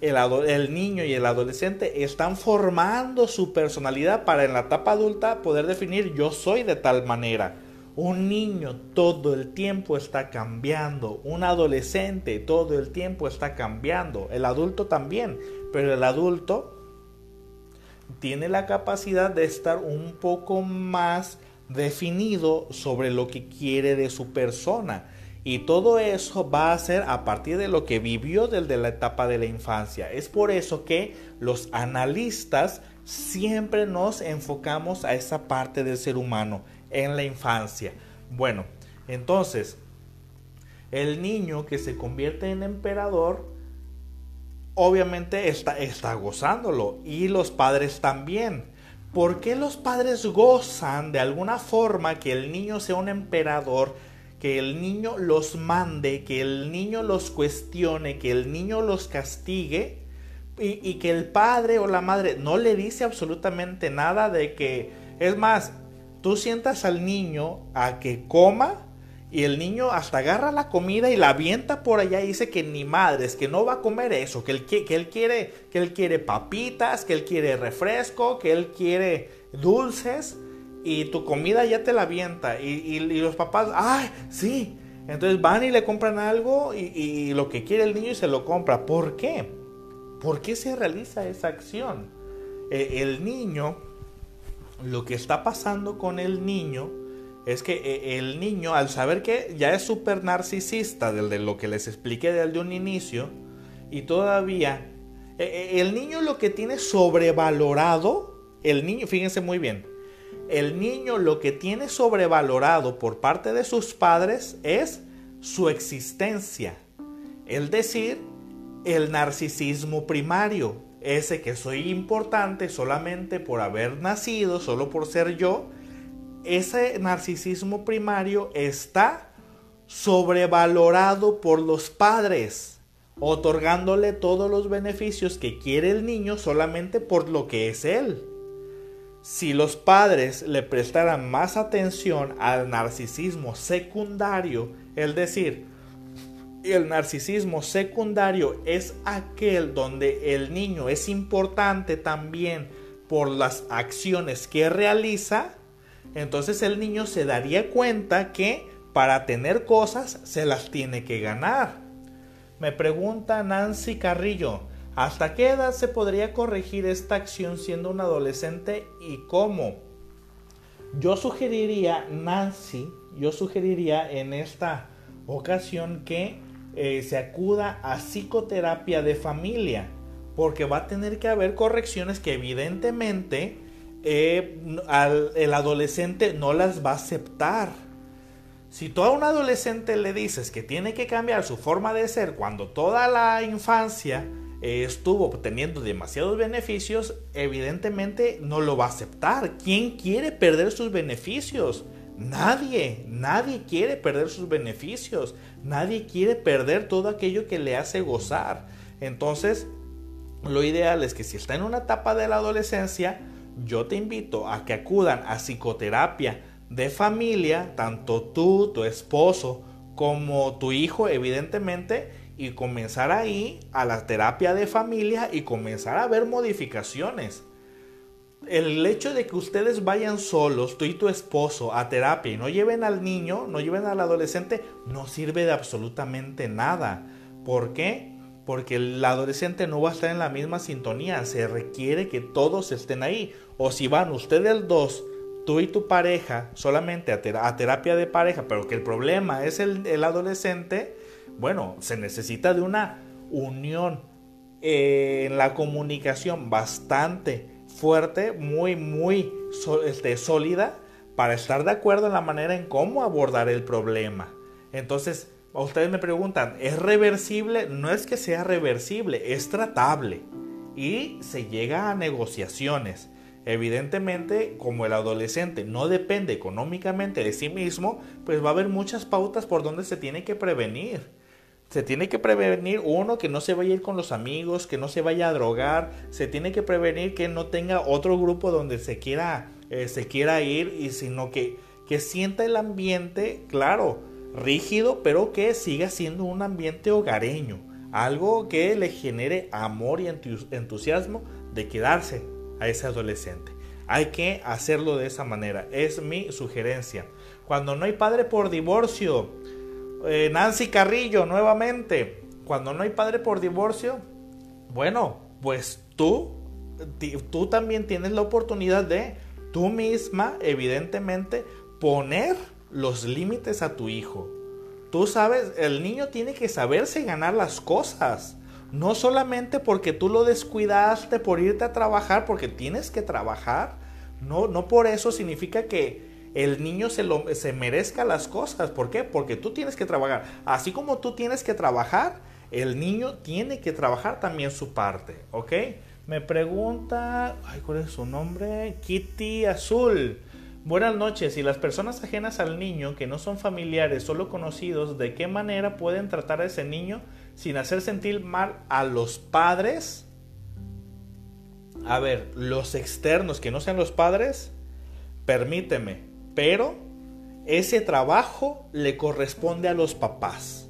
El, el, niño y el adolescente están formando su personalidad para en la etapa adulta poder definir yo soy de tal manera. Un niño todo el tiempo está cambiando, un adolescente todo el tiempo está cambiando, el adulto también, pero el adulto tiene la capacidad de estar un poco más definido sobre lo que quiere de su persona. Y todo eso va a ser a partir de lo que vivió desde la etapa de la infancia. Es por eso que los analistas siempre nos enfocamos a esa parte del ser humano en la infancia. Bueno, entonces, el niño que se convierte en emperador, obviamente está, está gozándolo y los padres también. ¿Por qué los padres gozan de alguna forma que el niño sea un emperador que el niño los mande, que el niño los cuestione, que el niño los castigue y, y, que el padre o la madre no le dice absolutamente nada de que, es más, tú sientas al niño a que coma y el niño hasta agarra la comida y la avienta por allá y dice que ni madres, que no va a comer eso, que él, que, él quiere, que él quiere papitas, que él quiere refresco, que él quiere dulces y tu comida ya te la avienta. Y, los papás, ¡ay! Sí. Entonces van y le compran algo y, lo que quiere el niño y se lo compra. ¿Por qué? ¿Por qué se realiza esa acción? E, el niño, lo que está pasando con el niño es que e, el niño, al saber que ya es súper narcisista, de lo que les expliqué desde un inicio, y todavía, e, el niño lo que tiene sobrevalorado, el niño, fíjense muy bien, el niño lo que tiene sobrevalorado por parte de sus padres es su existencia. Es decir, el narcisismo primario, ese que soy importante solamente por haber nacido, solo por ser yo, ese narcisismo primario está sobrevalorado por los padres, otorgándole todos los beneficios que quiere el niño solamente por lo que es él. Si los padres le prestaran más atención al narcisismo secundario, es decir, el narcisismo secundario es aquel donde el niño es importante también por las acciones que realiza, entonces el niño se daría cuenta que para tener cosas se las tiene que ganar. Me pregunta Nancy Carrillo, ¿Hasta qué edad se podría corregir esta acción siendo un adolescente y cómo? Yo sugeriría, Nancy, yo sugeriría en esta ocasión que eh, se acuda a psicoterapia de familia, porque va a tener que haber correcciones que evidentemente eh, el adolescente no las va a aceptar. Si tú a un adolescente le dices que tiene que cambiar su forma de ser cuando toda la infancia estuvo obteniendo demasiados beneficios, evidentemente no lo va a aceptar. ¿Quién quiere perder sus beneficios? Nadie, nadie quiere perder sus beneficios, nadie quiere perder todo aquello que le hace gozar. Entonces, lo ideal es que si está en una etapa de la adolescencia, yo te invito a que acudan a psicoterapia de familia, tanto tú, tu esposo, como tu hijo, evidentemente, y comenzar ahí a la terapia de familia y comenzar a ver modificaciones. El hecho de que ustedes vayan solos, tú y tu esposo, a terapia y no lleven al niño, no lleven al adolescente, no sirve de absolutamente nada. ¿Por qué? Porque el adolescente no va a estar en la misma sintonía. Se requiere que todos estén ahí. O si van ustedes dos, tú y tu pareja, solamente a, terapia de pareja, pero que el problema es el, adolescente, bueno, se necesita de una unión eh, en la comunicación bastante fuerte, muy, muy este, sólida, para estar de acuerdo en la manera en cómo abordar el problema. Entonces, ustedes me preguntan, ¿es reversible? No es que sea reversible, es tratable y se llega a negociaciones. Evidentemente, como el adolescente no depende económicamente de sí mismo, pues va a haber muchas pautas por donde se tiene que prevenir. Se tiene que prevenir uno que no se vaya a ir con los amigos, que no se vaya a drogar, se tiene que prevenir que no tenga otro grupo donde se quiera, eh, se quiera ir, y sino que, que sienta el ambiente, claro, rígido, pero que siga siendo un ambiente hogareño, algo que le genere amor y entusiasmo de quedarse a ese adolescente. Hay que hacerlo de esa manera, es mi sugerencia. Cuando no hay padre por divorcio, eh, Nancy Carrillo, nuevamente, cuando no hay padre por divorcio, bueno, pues tú, tú también tienes la oportunidad de tú misma, evidentemente, poner los límites a tu hijo. Tú sabes, el niño tiene que saberse ganar las cosas. No solamente porque tú lo descuidaste por irte a trabajar, porque tienes que trabajar. No, no por eso significa que, el niño se, lo, se merezca las cosas. ¿Por qué? Porque tú tienes que trabajar. Así como tú tienes que trabajar, el niño tiene que trabajar también su parte. ¿Ok? Me pregunta, ay, ¿cuál es su nombre? Kitty Azul. Buenas noches. Si las personas ajenas al niño, que no son familiares, solo conocidos, ¿de qué manera pueden tratar a ese niño sin hacer sentir mal a los padres? A ver, los externos que no sean los padres, permíteme, pero ese trabajo le corresponde a los papás.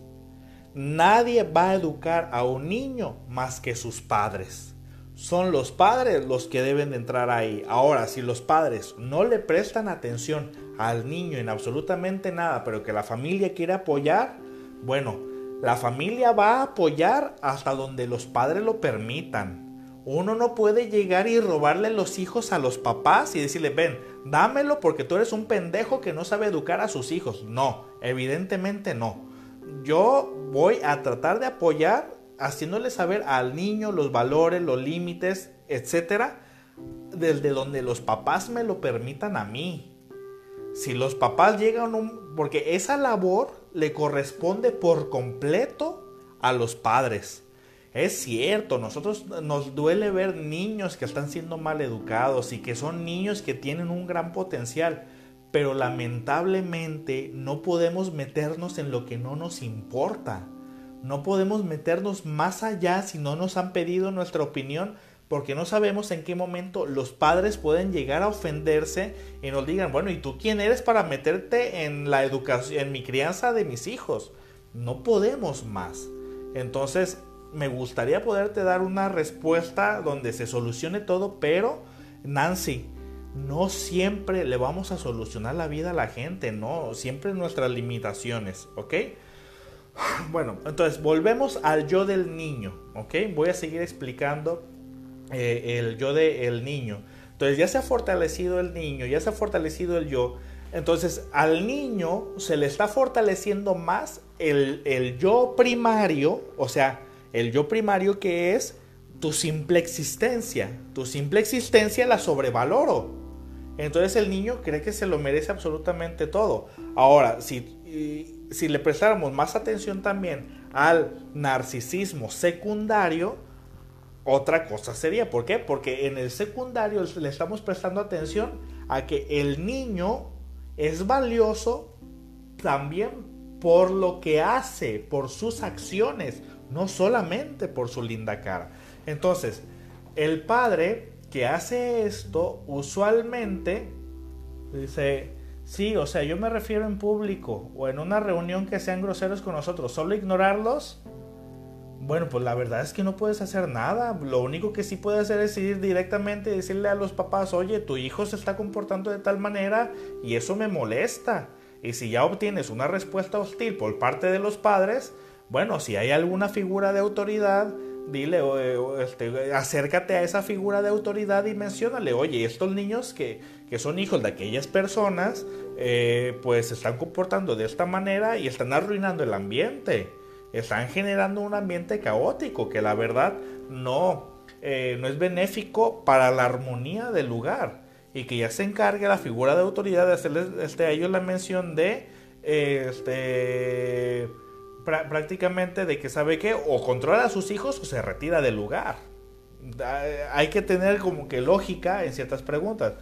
Nadie va a educar a un niño más que sus padres. Son los padres los que deben de entrar ahí. Ahora, si los padres no le prestan atención al niño en absolutamente nada, pero que la familia quiere apoyar, bueno, la familia va a apoyar hasta donde los padres lo permitan. Uno no puede llegar y robarle los hijos a los papás y decirle, ven, dámelo porque tú eres un pendejo que no sabe educar a sus hijos. No, evidentemente no. Yo voy a tratar de apoyar haciéndole saber al niño los valores, los límites, etcétera, desde donde los papás me lo permitan a mí. Si los papás llegan un... porque esa labor le corresponde por completo a los padres. Es cierto, nosotros nos duele ver niños que están siendo mal educados y que son niños que tienen un gran potencial, pero lamentablemente no podemos meternos en lo que no nos importa. No podemos meternos más allá si no nos han pedido nuestra opinión porque no sabemos en qué momento los padres pueden llegar a ofenderse y nos digan, bueno, ¿y tú quién eres para meterte en la educación, en mi crianza de mis hijos? No podemos más. Entonces, me gustaría poderte dar una respuesta donde se solucione todo, pero Nancy, no siempre le vamos a solucionar la vida a la gente, no, siempre nuestras limitaciones, ¿ok? (sighs) Bueno, entonces volvemos al yo del niño, ¿ok? Voy a seguir explicando eh, el yo del niño. Entonces ya se ha fortalecido el niño, ya se ha fortalecido el yo. Entonces al niño se le está fortaleciendo más el, el yo primario, o sea, el yo primario que es tu simple existencia. Tu simple existencia la sobrevaloro. Entonces el niño cree que se lo merece absolutamente todo. Ahora, si, si le prestáramos más atención también al narcisismo secundario, otra cosa sería. ¿Por qué? Porque en el secundario le estamos prestando atención a que el niño es valioso también por lo que hace, por sus acciones, no solamente por su linda cara. Entonces, el padre que hace esto usualmente dice, sí, o sea, yo me refiero en público o en una reunión que sean groseros con nosotros, solo ignorarlos. Bueno, pues la verdad es que no puedes hacer nada. Lo único que sí puedes hacer es ir directamente y decirle a los papás, oye, tu hijo se está comportando de tal manera y eso me molesta. Y si ya obtienes una respuesta hostil por parte de los padres, bueno, si hay alguna figura de autoridad, dile, este, acércate a esa figura de autoridad y menciónale, oye, estos niños que, son hijos de aquellas personas, eh, pues se están comportando de esta manera y están arruinando el ambiente, están generando un ambiente caótico que la verdad no, eh, no es benéfico para la armonía del lugar y que ya se encargue la figura de autoridad de hacerles este, a ellos la mención de este prácticamente de que sabe que o controla a sus hijos o se retira del lugar. Hay que tener como que lógica en ciertas preguntas.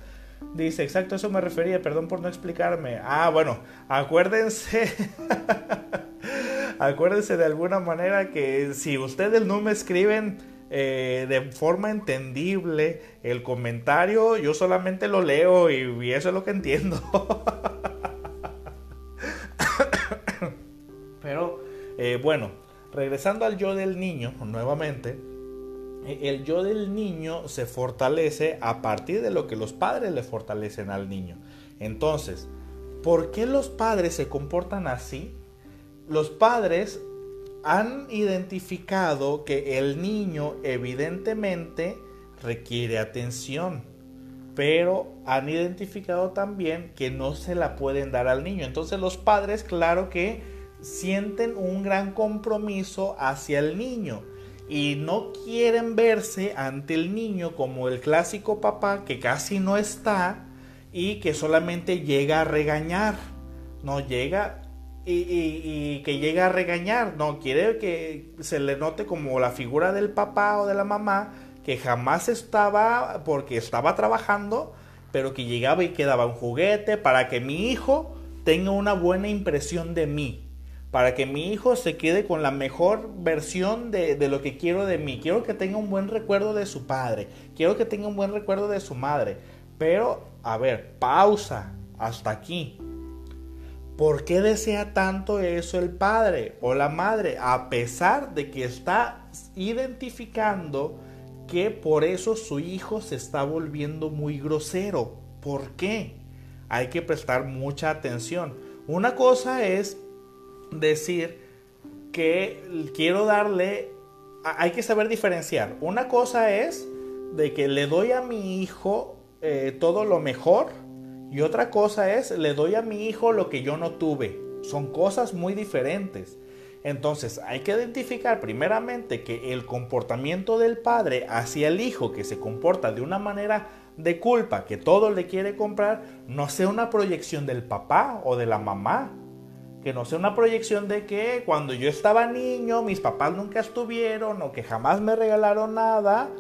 Dice, exacto, eso me refería, perdón por no explicarme. Ah, bueno, acuérdense, (laughs) acuérdense de alguna manera que si ustedes no me escriben eh, de forma entendible el comentario, yo solamente lo leo y eso es lo que entiendo. (coughs) Pero eh, bueno, regresando al yo del niño, nuevamente, eh, el yo del niño se fortalece a partir de lo que los padres le fortalecen al niño. Entonces, ¿por qué los padres se comportan así? Los padres han identificado que el niño evidentemente requiere atención, pero han identificado también que no se la pueden dar al niño. Entonces los padres, claro que sienten un gran compromiso hacia el niño y no quieren verse ante el niño como el clásico papá que casi no está y que solamente llega a regañar. No llega y, que llega a regañar. No quiere que se le note como la figura del papá o de la mamá que jamás estaba porque estaba trabajando pero que llegaba y quedaba un juguete para que mi hijo tenga una buena impresión de mí. Para que mi hijo se quede con la mejor versión de, de lo que quiero de mí. Quiero que tenga un buen recuerdo de su padre. Quiero que tenga un buen recuerdo de su madre. Pero, a ver, pausa. Hasta aquí. ¿Por qué desea tanto eso el padre o la madre? A pesar de que está identificando que por eso su hijo se está volviendo muy grosero. ¿Por qué? Hay que prestar mucha atención. Una cosa es decir que quiero darle, hay que saber diferenciar. Una cosa es de que le doy a mi hijo eh, todo lo mejor y otra cosa es le doy a mi hijo lo que yo no tuve. Son cosas muy diferentes. Entonces hay que identificar primeramente que el comportamiento del padre hacia el hijo que se comporta de una manera de culpa, que todo le quiere comprar, no sea una proyección del papá o de la mamá. Que no sea una proyección de que cuando yo estaba niño mis papás nunca estuvieron o que jamás me regalaron nada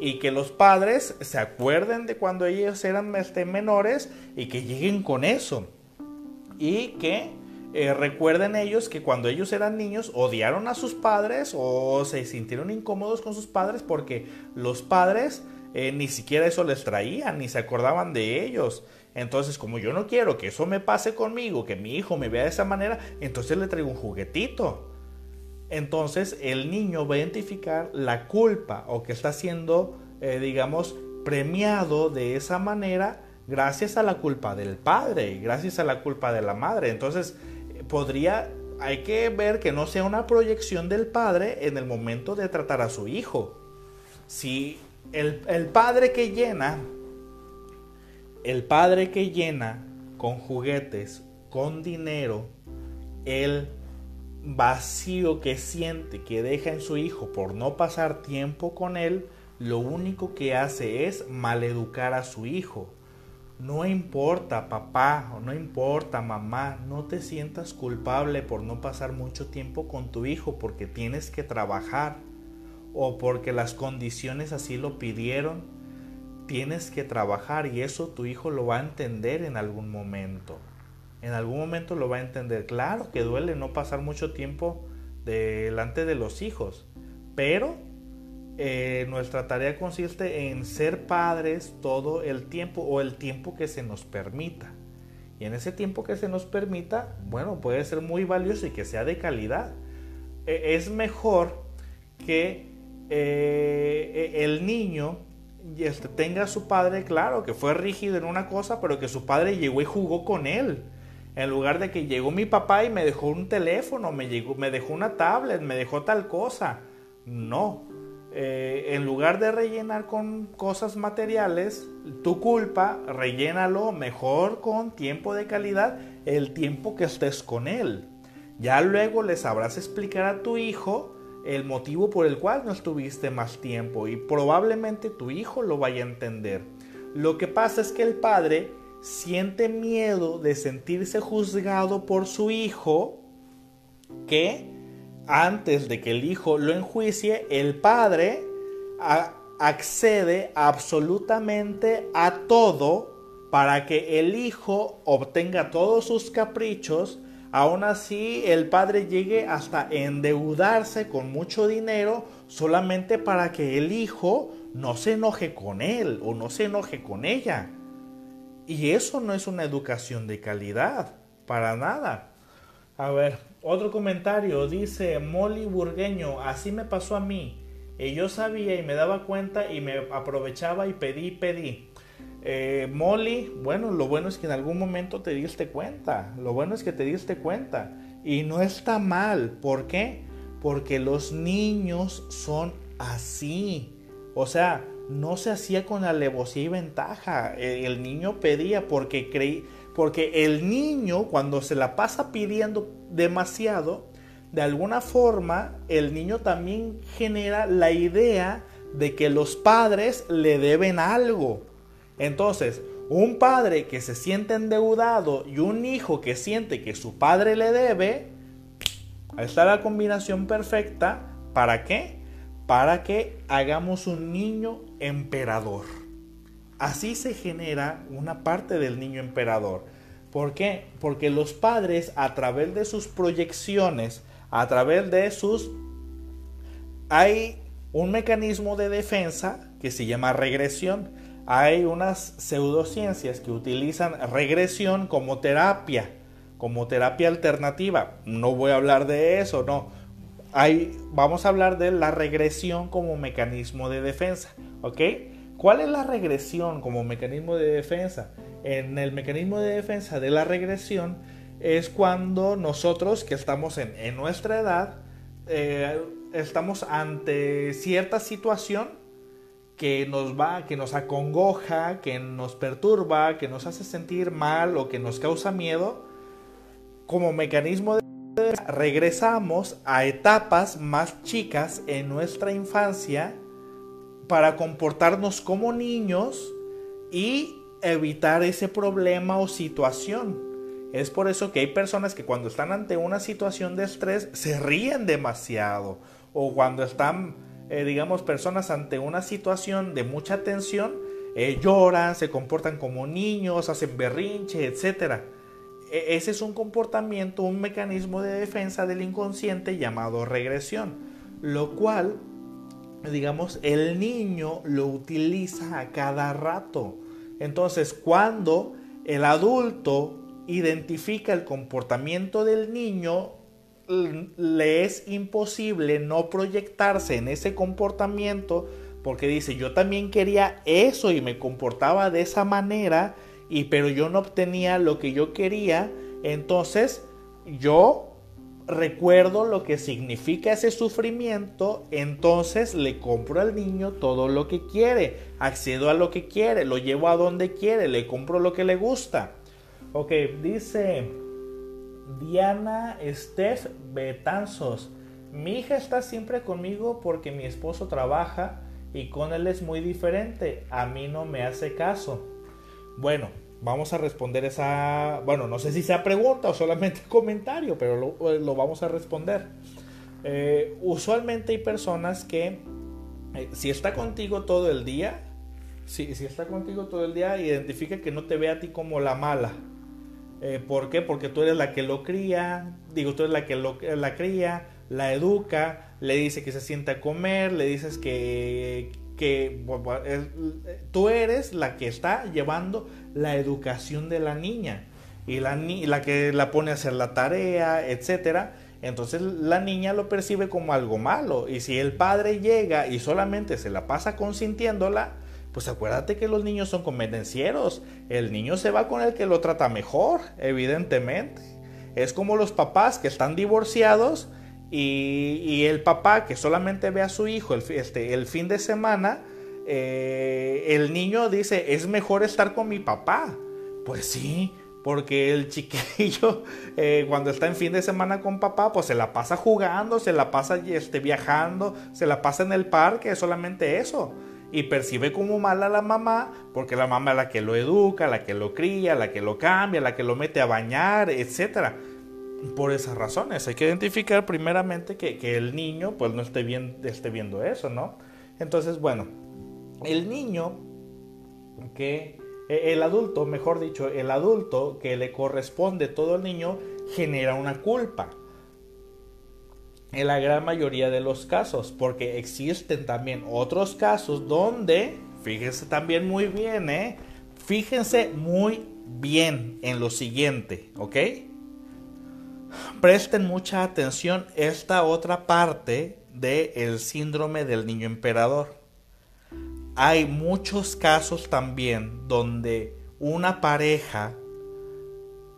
y que los padres se acuerden de cuando ellos eran este, menores y que lleguen con eso. Y que eh, recuerden ellos que cuando ellos eran niños odiaron a sus padres o se sintieron incómodos con sus padres porque los padres eh, ni siquiera eso les traían, ni se acordaban de ellos. Entonces, como yo no quiero que eso me pase conmigo, que mi hijo me vea de esa manera, entonces le traigo un juguetito. Entonces el niño va a identificar la culpa o que está siendo, eh, digamos, premiado de esa manera gracias a la culpa del padre, gracias a la culpa de la madre. Entonces, podría, hay que ver que no sea una proyección del padre en el momento de tratar a su hijo. Si el, el padre que llena, el padre que llena con juguetes, con dinero, el vacío que siente que deja en su hijo por no pasar tiempo con él, lo único que hace es maleducar a su hijo. No importa, papá, o no importa, mamá, no te sientas culpable por no pasar mucho tiempo con tu hijo porque tienes que trabajar o porque las condiciones así lo pidieron. Tienes que trabajar y eso tu hijo lo va a entender en algún momento. En algún momento lo va a entender. Claro que duele no pasar mucho tiempo delante de los hijos, pero eh, nuestra tarea consiste en ser padres todo el tiempo o el tiempo que se nos permita. Y en ese tiempo que se nos permita, bueno, puede ser muy valioso y que sea de calidad. E, es mejor que eh, e, el niño este, tenga a su padre, claro, que fue rígido en una cosa, pero que su padre llegó y jugó con él. En lugar de que llegó mi papá y me dejó un teléfono, me, llegó, me dejó una tablet, me dejó tal cosa. No, eh, en lugar de rellenar con cosas materiales, tu culpa, rellénalo mejor con tiempo de calidad, el tiempo que estés con él. Ya luego le sabrás explicar a tu hijo el motivo por el cual no estuviste más tiempo y probablemente tu hijo lo vaya a entender. Lo que pasa es que el padre siente miedo de sentirse juzgado por su hijo que antes de que el hijo lo enjuicie, el padre accede absolutamente a todo para que el hijo obtenga todos sus caprichos. Aún así, el padre llegue hasta endeudarse con mucho dinero solamente para que el hijo no se enoje con él o no se enoje con ella. Y eso no es una educación de calidad, para nada. A ver, otro comentario dice Molly Burgueño, así me pasó a mí. Y yo sabía y me daba cuenta y me aprovechaba y pedí, pedí. Eh, Molly, bueno, lo bueno es que en algún momento te diste cuenta. Lo bueno es que te diste cuenta. Y no está mal. ¿Por qué? Porque los niños son así. O sea, no se hacía con alevosía y ventaja. El, niño pedía porque creí porque el niño cuando se la pasa pidiendo demasiado, de alguna forma el niño también genera la idea de que los padres le deben algo. Entonces, un padre que se siente endeudado y un hijo que siente que su padre le debe, ahí está la combinación perfecta. ¿Para qué? Para que hagamos un niño emperador. así se genera una parte del niño emperador. ¿Por qué? Porque los padres a través de sus proyecciones, a través de sus... Hay un mecanismo de defensa que se llama regresión. Hay unas pseudociencias que utilizan regresión como terapia, como terapia alternativa. No voy a hablar de eso, no. Hay, vamos a hablar de la regresión como mecanismo de defensa, ¿ok? ¿Cuál es la regresión como mecanismo de defensa? En el mecanismo de defensa de la regresión es cuando nosotros que estamos en, nuestra edad eh, estamos ante cierta situación que nos va, que nos acongoja, que nos perturba, que nos hace sentir mal o que nos causa miedo, como mecanismo de regresamos a etapas más chicas en nuestra infancia para comportarnos como niños y evitar ese problema o situación. Es por eso que hay personas que cuando están ante una situación de estrés se ríen demasiado o cuando están, eh, digamos, personas ante una situación de mucha tensión, eh, lloran, se comportan como niños, hacen berrinche, etc. E, ese es un comportamiento, un mecanismo de defensa del inconsciente llamado regresión, lo cual, digamos, el niño lo utiliza a cada rato. Entonces, cuando el adulto identifica el comportamiento del niño, le es imposible no proyectarse en ese comportamiento porque dice, yo también quería eso y me comportaba de esa manera, y pero yo no obtenía lo que yo quería, entonces yo recuerdo lo que significa ese sufrimiento, entonces le compro al niño todo lo que quiere, accedo a lo que quiere, lo llevo a donde quiere, le compro lo que le gusta. Ok, dice Diana Steph Betanzos. Mi hija está siempre conmigo porque mi esposo trabaja y con él es muy diferente. A mí no me hace caso. Bueno, vamos a responder esa... Bueno, no sé si sea pregunta o solamente (laughs) comentario, pero lo, eh, vamos a responder. Eh, usualmente hay personas que eh, si está contigo todo el día, si, si está contigo todo el día, identifica que no te ve a ti como la mala ¿Por qué? Porque tú eres la que lo cría, digo, tú eres la que lo, la cría, la educa, le dice que se sienta a comer, le dices que, que tú eres la que está llevando la educación de la niña y la, la que la pone a hacer la tarea, etcétera. Entonces la niña lo percibe como algo malo y si el padre llega y solamente se la pasa consintiéndola, pues acuérdate que los niños son convenencieros. El niño se va con el que lo trata mejor, evidentemente. Es como los papás que están divorciados y, el papá que solamente ve a su hijo el, este, fin de semana, eh, el niño dice, es mejor estar con mi papá. Pues sí, porque el chiquillo (laughs) eh, cuando está en fin de semana con papá, pues se la pasa jugando, se la pasa este, viajando, se la pasa en el parque, solamente eso y percibe como mala a la mamá porque la mamá es la que lo educa, la que lo cría, la que lo cambia, la que lo mete a bañar, etc. Por esas razones hay que identificar primeramente que, el niño pues no esté, bien, viendo eso, ¿no? Entonces, bueno, el niño que, e, el adulto, mejor dicho, el adulto que le corresponde todo el niño genera una culpa en la gran mayoría de los casos, porque existen también otros casos donde, fíjense también muy bien, ¿eh? Fíjense muy bien en lo siguiente, ¿ok? Presten mucha atención esta otra parte del el síndrome del niño emperador. Hay muchos casos también donde una pareja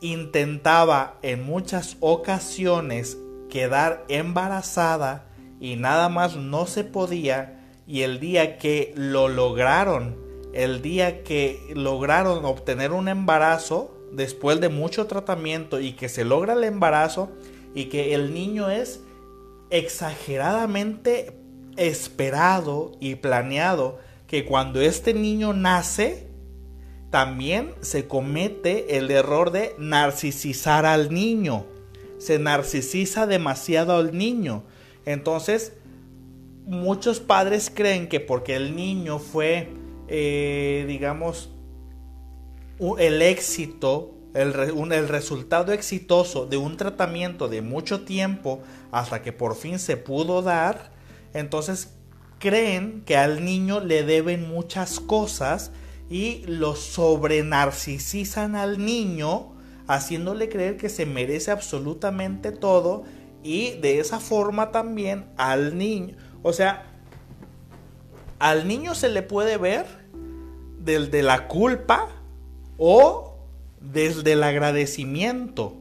intentaba en muchas ocasiones quedar embarazada y nada más no se podía y el día que lo lograron, el día que lograron obtener un embarazo después de mucho tratamiento y que se logra el embarazo y que el niño es exageradamente esperado y planeado que cuando este niño nace también se comete el error de narcisizar al niño se narcisiza demasiado al niño. Entonces, muchos padres creen que porque el niño fue eh, digamos, el éxito, el, el resultado exitoso de un tratamiento de mucho tiempo hasta que por fin se pudo dar, entonces creen que al niño le deben muchas cosas y lo sobrenarcisizan al niño, haciéndole creer que se merece absolutamente todo y de esa forma también al niño, o sea, al niño se le puede ver desde la culpa o desde el agradecimiento.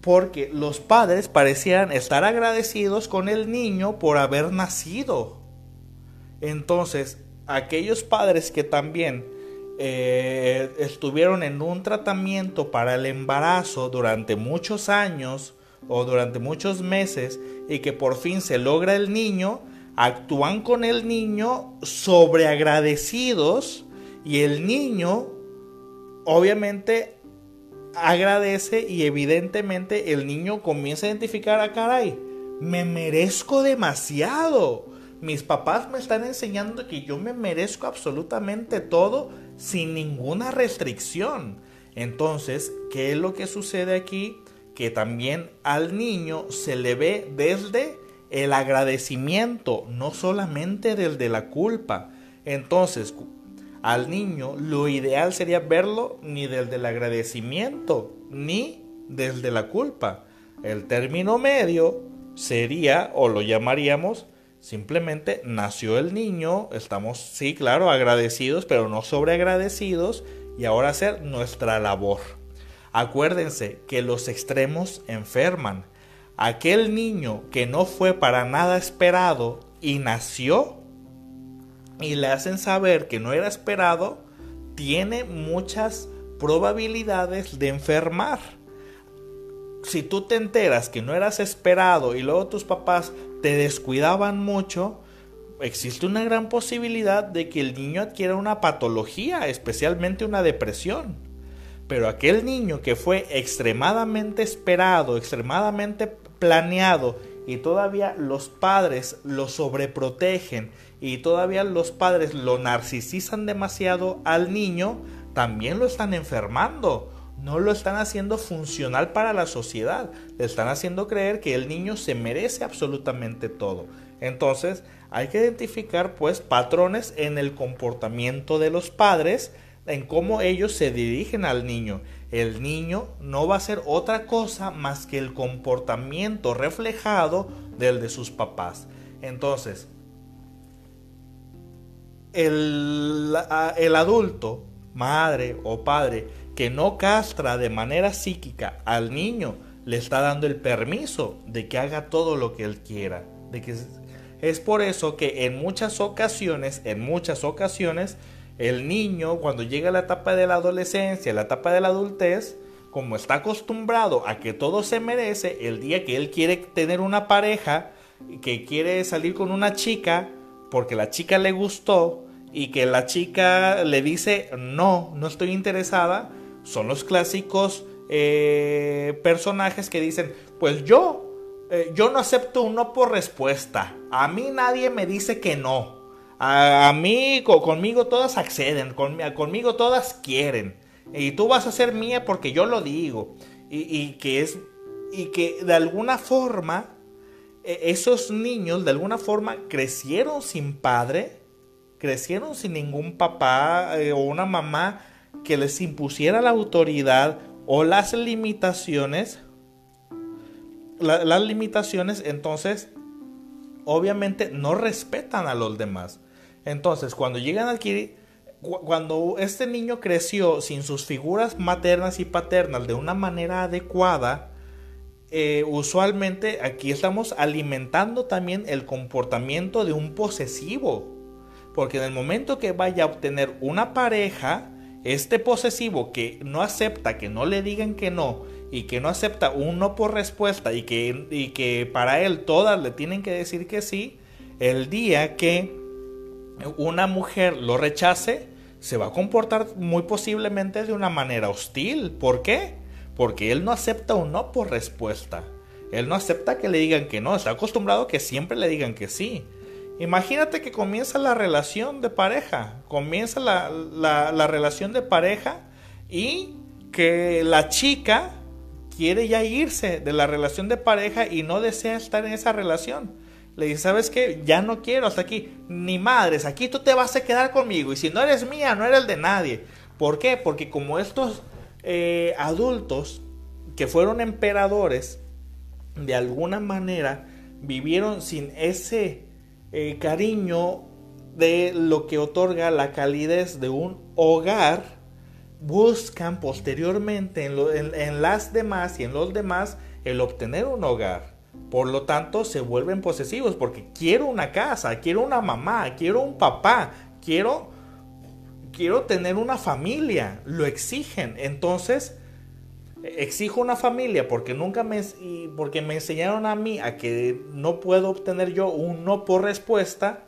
Porque los padres parecían estar agradecidos con el niño por haber nacido. Entonces, aquellos padres que también eh, estuvieron en un tratamiento para el embarazo durante muchos años o durante muchos meses y que por fin se logra el niño, actúan con el niño sobreagradecidos y el niño obviamente agradece y evidentemente el niño comienza a identificar a ah, caray, me merezco demasiado. Mis papás me están enseñando que yo me merezco absolutamente todo sin ninguna restricción. Entonces, ¿qué es lo que sucede aquí? Que también al niño se le ve desde el agradecimiento, no solamente desde la culpa. Entonces, al niño lo ideal sería verlo ni desde el agradecimiento, ni desde la culpa. El término medio sería, o lo llamaríamos, simplemente nació el niño, estamos, sí, claro, agradecidos, pero no sobreagradecidos, y ahora hacer nuestra labor. Acuérdense que los extremos enferman aquel niño que no fue para nada esperado y nació y le hacen saber que no era esperado, tiene muchas probabilidades de enfermar. Si tú te enteras que no eras esperado y luego tus papás te descuidaban mucho, existe una gran posibilidad de que el niño adquiera una patología, especialmente una depresión. Pero aquel niño que fue extremadamente esperado, extremadamente planeado y todavía los padres lo sobreprotegen y todavía los padres lo narcisizan demasiado al niño, también lo están enfermando. No lo están haciendo funcional para la sociedad. Le están haciendo creer que el niño se merece absolutamente todo. Entonces hay que identificar pues patrones en el comportamiento de los padres, en cómo ellos se dirigen al niño el niño no va a ser otra cosa más que el comportamiento reflejado del de sus papás. Entonces, el, el, adulto, madre o padre, que no castra de manera psíquica al niño, le está dando el permiso de que haga todo lo que él quiera. De que es por eso que en muchas ocasiones, en muchas ocasiones, el niño cuando llega a la etapa de la adolescencia, la etapa de la adultez, como está acostumbrado a que todo se merece, el día que él quiere tener una pareja, que quiere salir con una chica, porque la chica le gustó, y que la chica le dice, no, no estoy interesada, son los clásicos eh, personajes que dicen, pues yo, eh, yo no acepto un no por respuesta, a mí nadie me dice que no. A, mí, conmigo todas acceden, conmigo todas quieren. Y tú vas a ser mía porque yo lo digo. Y, que es. Y que de alguna forma. E, esos niños de alguna forma crecieron sin padre. Crecieron sin ningún papá eh, o una mamá que les impusiera la autoridad o las limitaciones. las limitaciones, entonces, obviamente no respetan a los demás. Entonces, cuando llegan a adquirir, cuando este niño creció sin sus figuras maternas y paternas de una manera adecuada, eh, usualmente aquí estamos alimentando también el comportamiento de un posesivo. Porque en el momento que vaya a obtener una pareja, este posesivo que no acepta que no le digan que no y que no acepta un no por respuesta y que, y que para él todas le tienen que decir que sí, el día que una mujer lo rechace, se va a comportar muy posiblemente de una manera hostil. ¿Por qué? Porque él no acepta un no por respuesta. Él no acepta que le digan que no, está acostumbrado a que siempre le digan que sí. Imagínate que comienza la relación de pareja, comienza la, la relación de pareja y que la chica quiere ya irse de la relación de pareja y no desea estar en esa relación. Le dice, ¿sabes qué? Ya no quiero hasta aquí. Ni madres, aquí tú te vas a quedar conmigo. Y si no eres mía, no eres de nadie. ¿Por qué? Porque como estos eh, adultos que fueron emperadores, de alguna manera vivieron sin ese eh, cariño de lo que otorga la calidez de un hogar, buscan posteriormente en las demás y en los demás el obtener un hogar. Por lo tanto, se vuelven posesivos porque quiero una casa, quiero una mamá, quiero un papá, quiero quiero tener una familia, lo exigen. Entonces, exijo una familia porque nunca me porque me enseñaron a mí a que no puedo obtener yo un no por respuesta,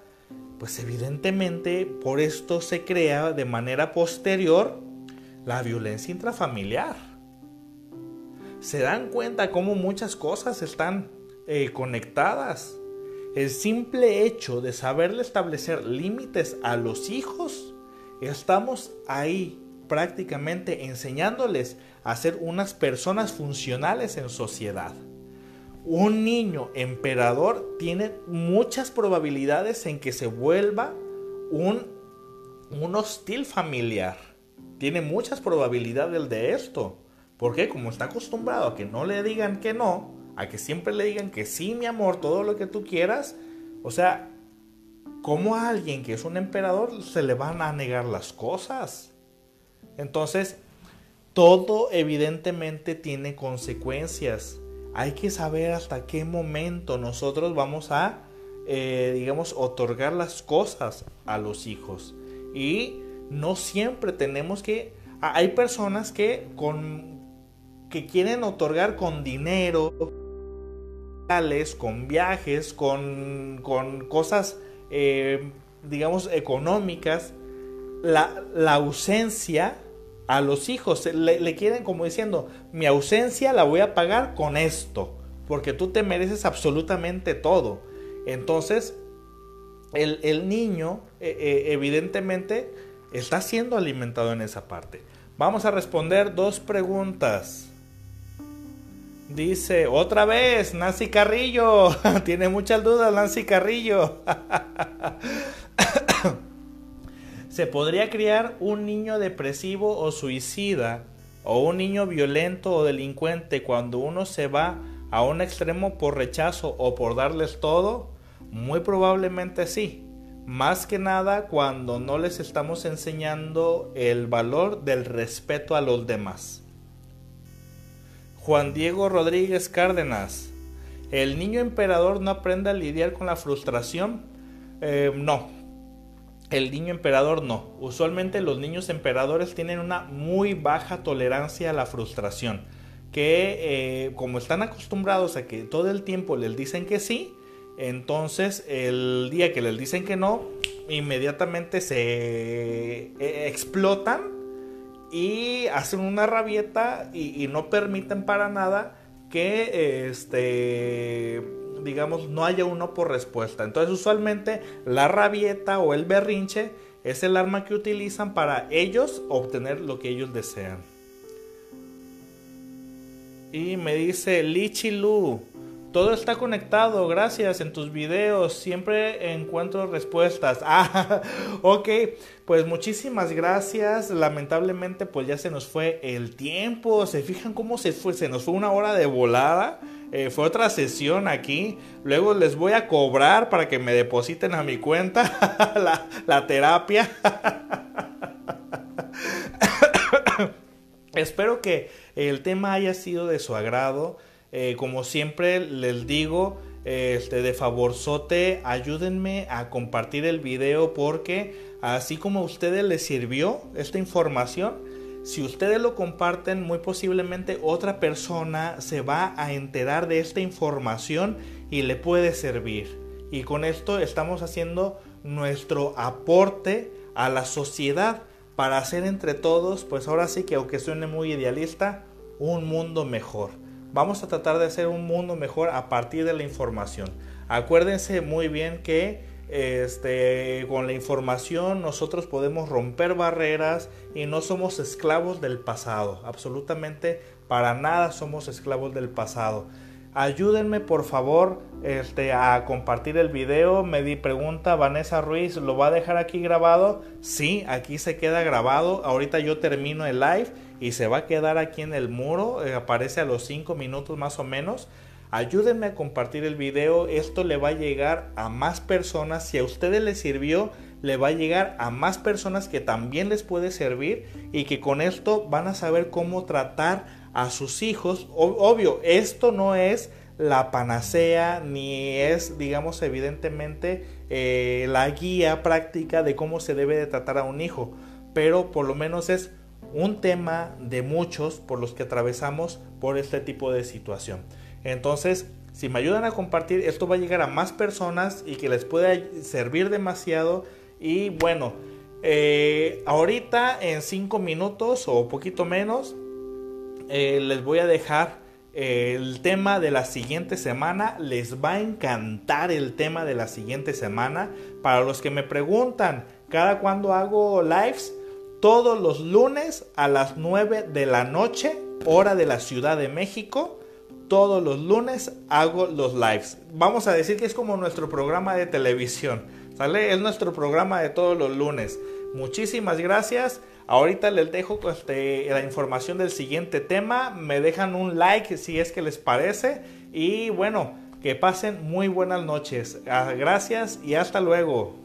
pues evidentemente por esto se crea de manera posterior la violencia intrafamiliar. Se dan cuenta cómo muchas cosas están eh, conectadas. El simple hecho de saberle establecer límites a los hijos, estamos ahí prácticamente enseñándoles a ser unas personas funcionales en sociedad. Un niño emperador tiene muchas probabilidades en que se vuelva un, un hostil familiar. Tiene muchas probabilidades de esto. Porque como está acostumbrado a que no le digan que no, a que siempre le digan que sí, mi amor, todo lo que tú quieras. O sea, ¿cómo a alguien que es un emperador se le van a negar las cosas? Entonces, todo evidentemente tiene consecuencias. Hay que saber hasta qué momento nosotros vamos a, eh, digamos, otorgar las cosas a los hijos. Y no siempre tenemos que... Hay personas que con que quieren otorgar con dinero, con viajes, con, cosas, eh, digamos, económicas, la, ausencia a los hijos. Le, quieren como diciendo, mi ausencia la voy a pagar con esto, porque tú te mereces absolutamente todo. Entonces, el, niño eh, eh, evidentemente está siendo alimentado en esa parte. Vamos a responder dos preguntas. Dice, otra vez, Nancy Carrillo. (laughs) Tiene muchas dudas, Nancy Carrillo. (coughs) ¿Se podría criar un niño depresivo o suicida o un niño violento o delincuente cuando uno se va a un extremo por rechazo o por darles todo? Muy probablemente sí. Más que nada cuando no les estamos enseñando el valor del respeto a los demás. Juan Diego Rodríguez Cárdenas. ¿El niño emperador no aprende a lidiar con la frustración? Eh, no. El niño emperador no. Usualmente los niños emperadores tienen una muy baja tolerancia a la frustración. Que eh, como están acostumbrados a que todo el tiempo les dicen que sí, entonces el día que les dicen que no, inmediatamente se eh, explotan y hacen una rabieta y, no permiten para nada que este digamos no haya uno por respuesta. Entonces usualmente la rabieta o el berrinche es el arma que utilizan para ellos obtener lo que ellos desean. Y me dice Lichilu todo está conectado, gracias en tus videos, siempre encuentro respuestas. (laughs) Ah, ok, pues muchísimas gracias. Lamentablemente pues ya se nos fue el tiempo. ¿Se fijan cómo se fue? Se nos fue una hora de volada. Eh, fue otra sesión aquí. Luego les voy a cobrar para que me depositen a mi cuenta (laughs) la, la terapia. (coughs) Espero que el tema haya sido de su agrado. Eh, como siempre les digo, este, de favorzote, ayúdenme a compartir el video porque así como a ustedes les sirvió esta información, si ustedes lo comparten, muy posiblemente otra persona se va a enterar de esta información y le puede servir. Y con esto estamos haciendo nuestro aporte a la sociedad para hacer entre todos, pues ahora sí que aunque suene muy idealista, un mundo mejor. Vamos a tratar de hacer un mundo mejor a partir de la información. Acuérdense muy bien que este, con la información nosotros podemos romper barreras y no somos esclavos del pasado. Absolutamente para nada somos esclavos del pasado. Ayúdenme por favor este, a compartir el video. Me di pregunta Vanessa Ruiz, ¿lo va a dejar aquí grabado? Sí, aquí se queda grabado. Ahorita yo termino el live y se va a quedar aquí en el muro. Eh, aparece a los 5 minutos más o menos. Ayúdenme a compartir el video. Esto le va a llegar a más personas. Si a ustedes les sirvió, le va a llegar a más personas que también les puede servir y que con esto van a saber cómo tratar a sus hijos. Obvio, esto no es la panacea ni es, digamos, evidentemente eh, la guía práctica de cómo se debe de tratar a un hijo, pero por lo menos es un tema de muchos por los que atravesamos por este tipo de situación. Entonces, si me ayudan a compartir, esto va a llegar a más personas y que les pueda servir demasiado. Y bueno, eh, ahorita en 5 minutos o poquito menos, eh, les voy a dejar eh, el tema de la siguiente semana. Les va a encantar el tema de la siguiente semana. Para los que me preguntan, ¿cada cuando hago lives? Todos los lunes a las 9 de la noche, hora de la Ciudad de México. Todos los lunes hago los lives. Vamos a decir que es como nuestro programa de televisión. ¿Sale? Es nuestro programa de todos los lunes. Muchísimas gracias. Ahorita les dejo este, la información del siguiente tema. Me dejan un like si es que les parece. Y bueno, que pasen muy buenas noches. Ah, gracias y hasta luego.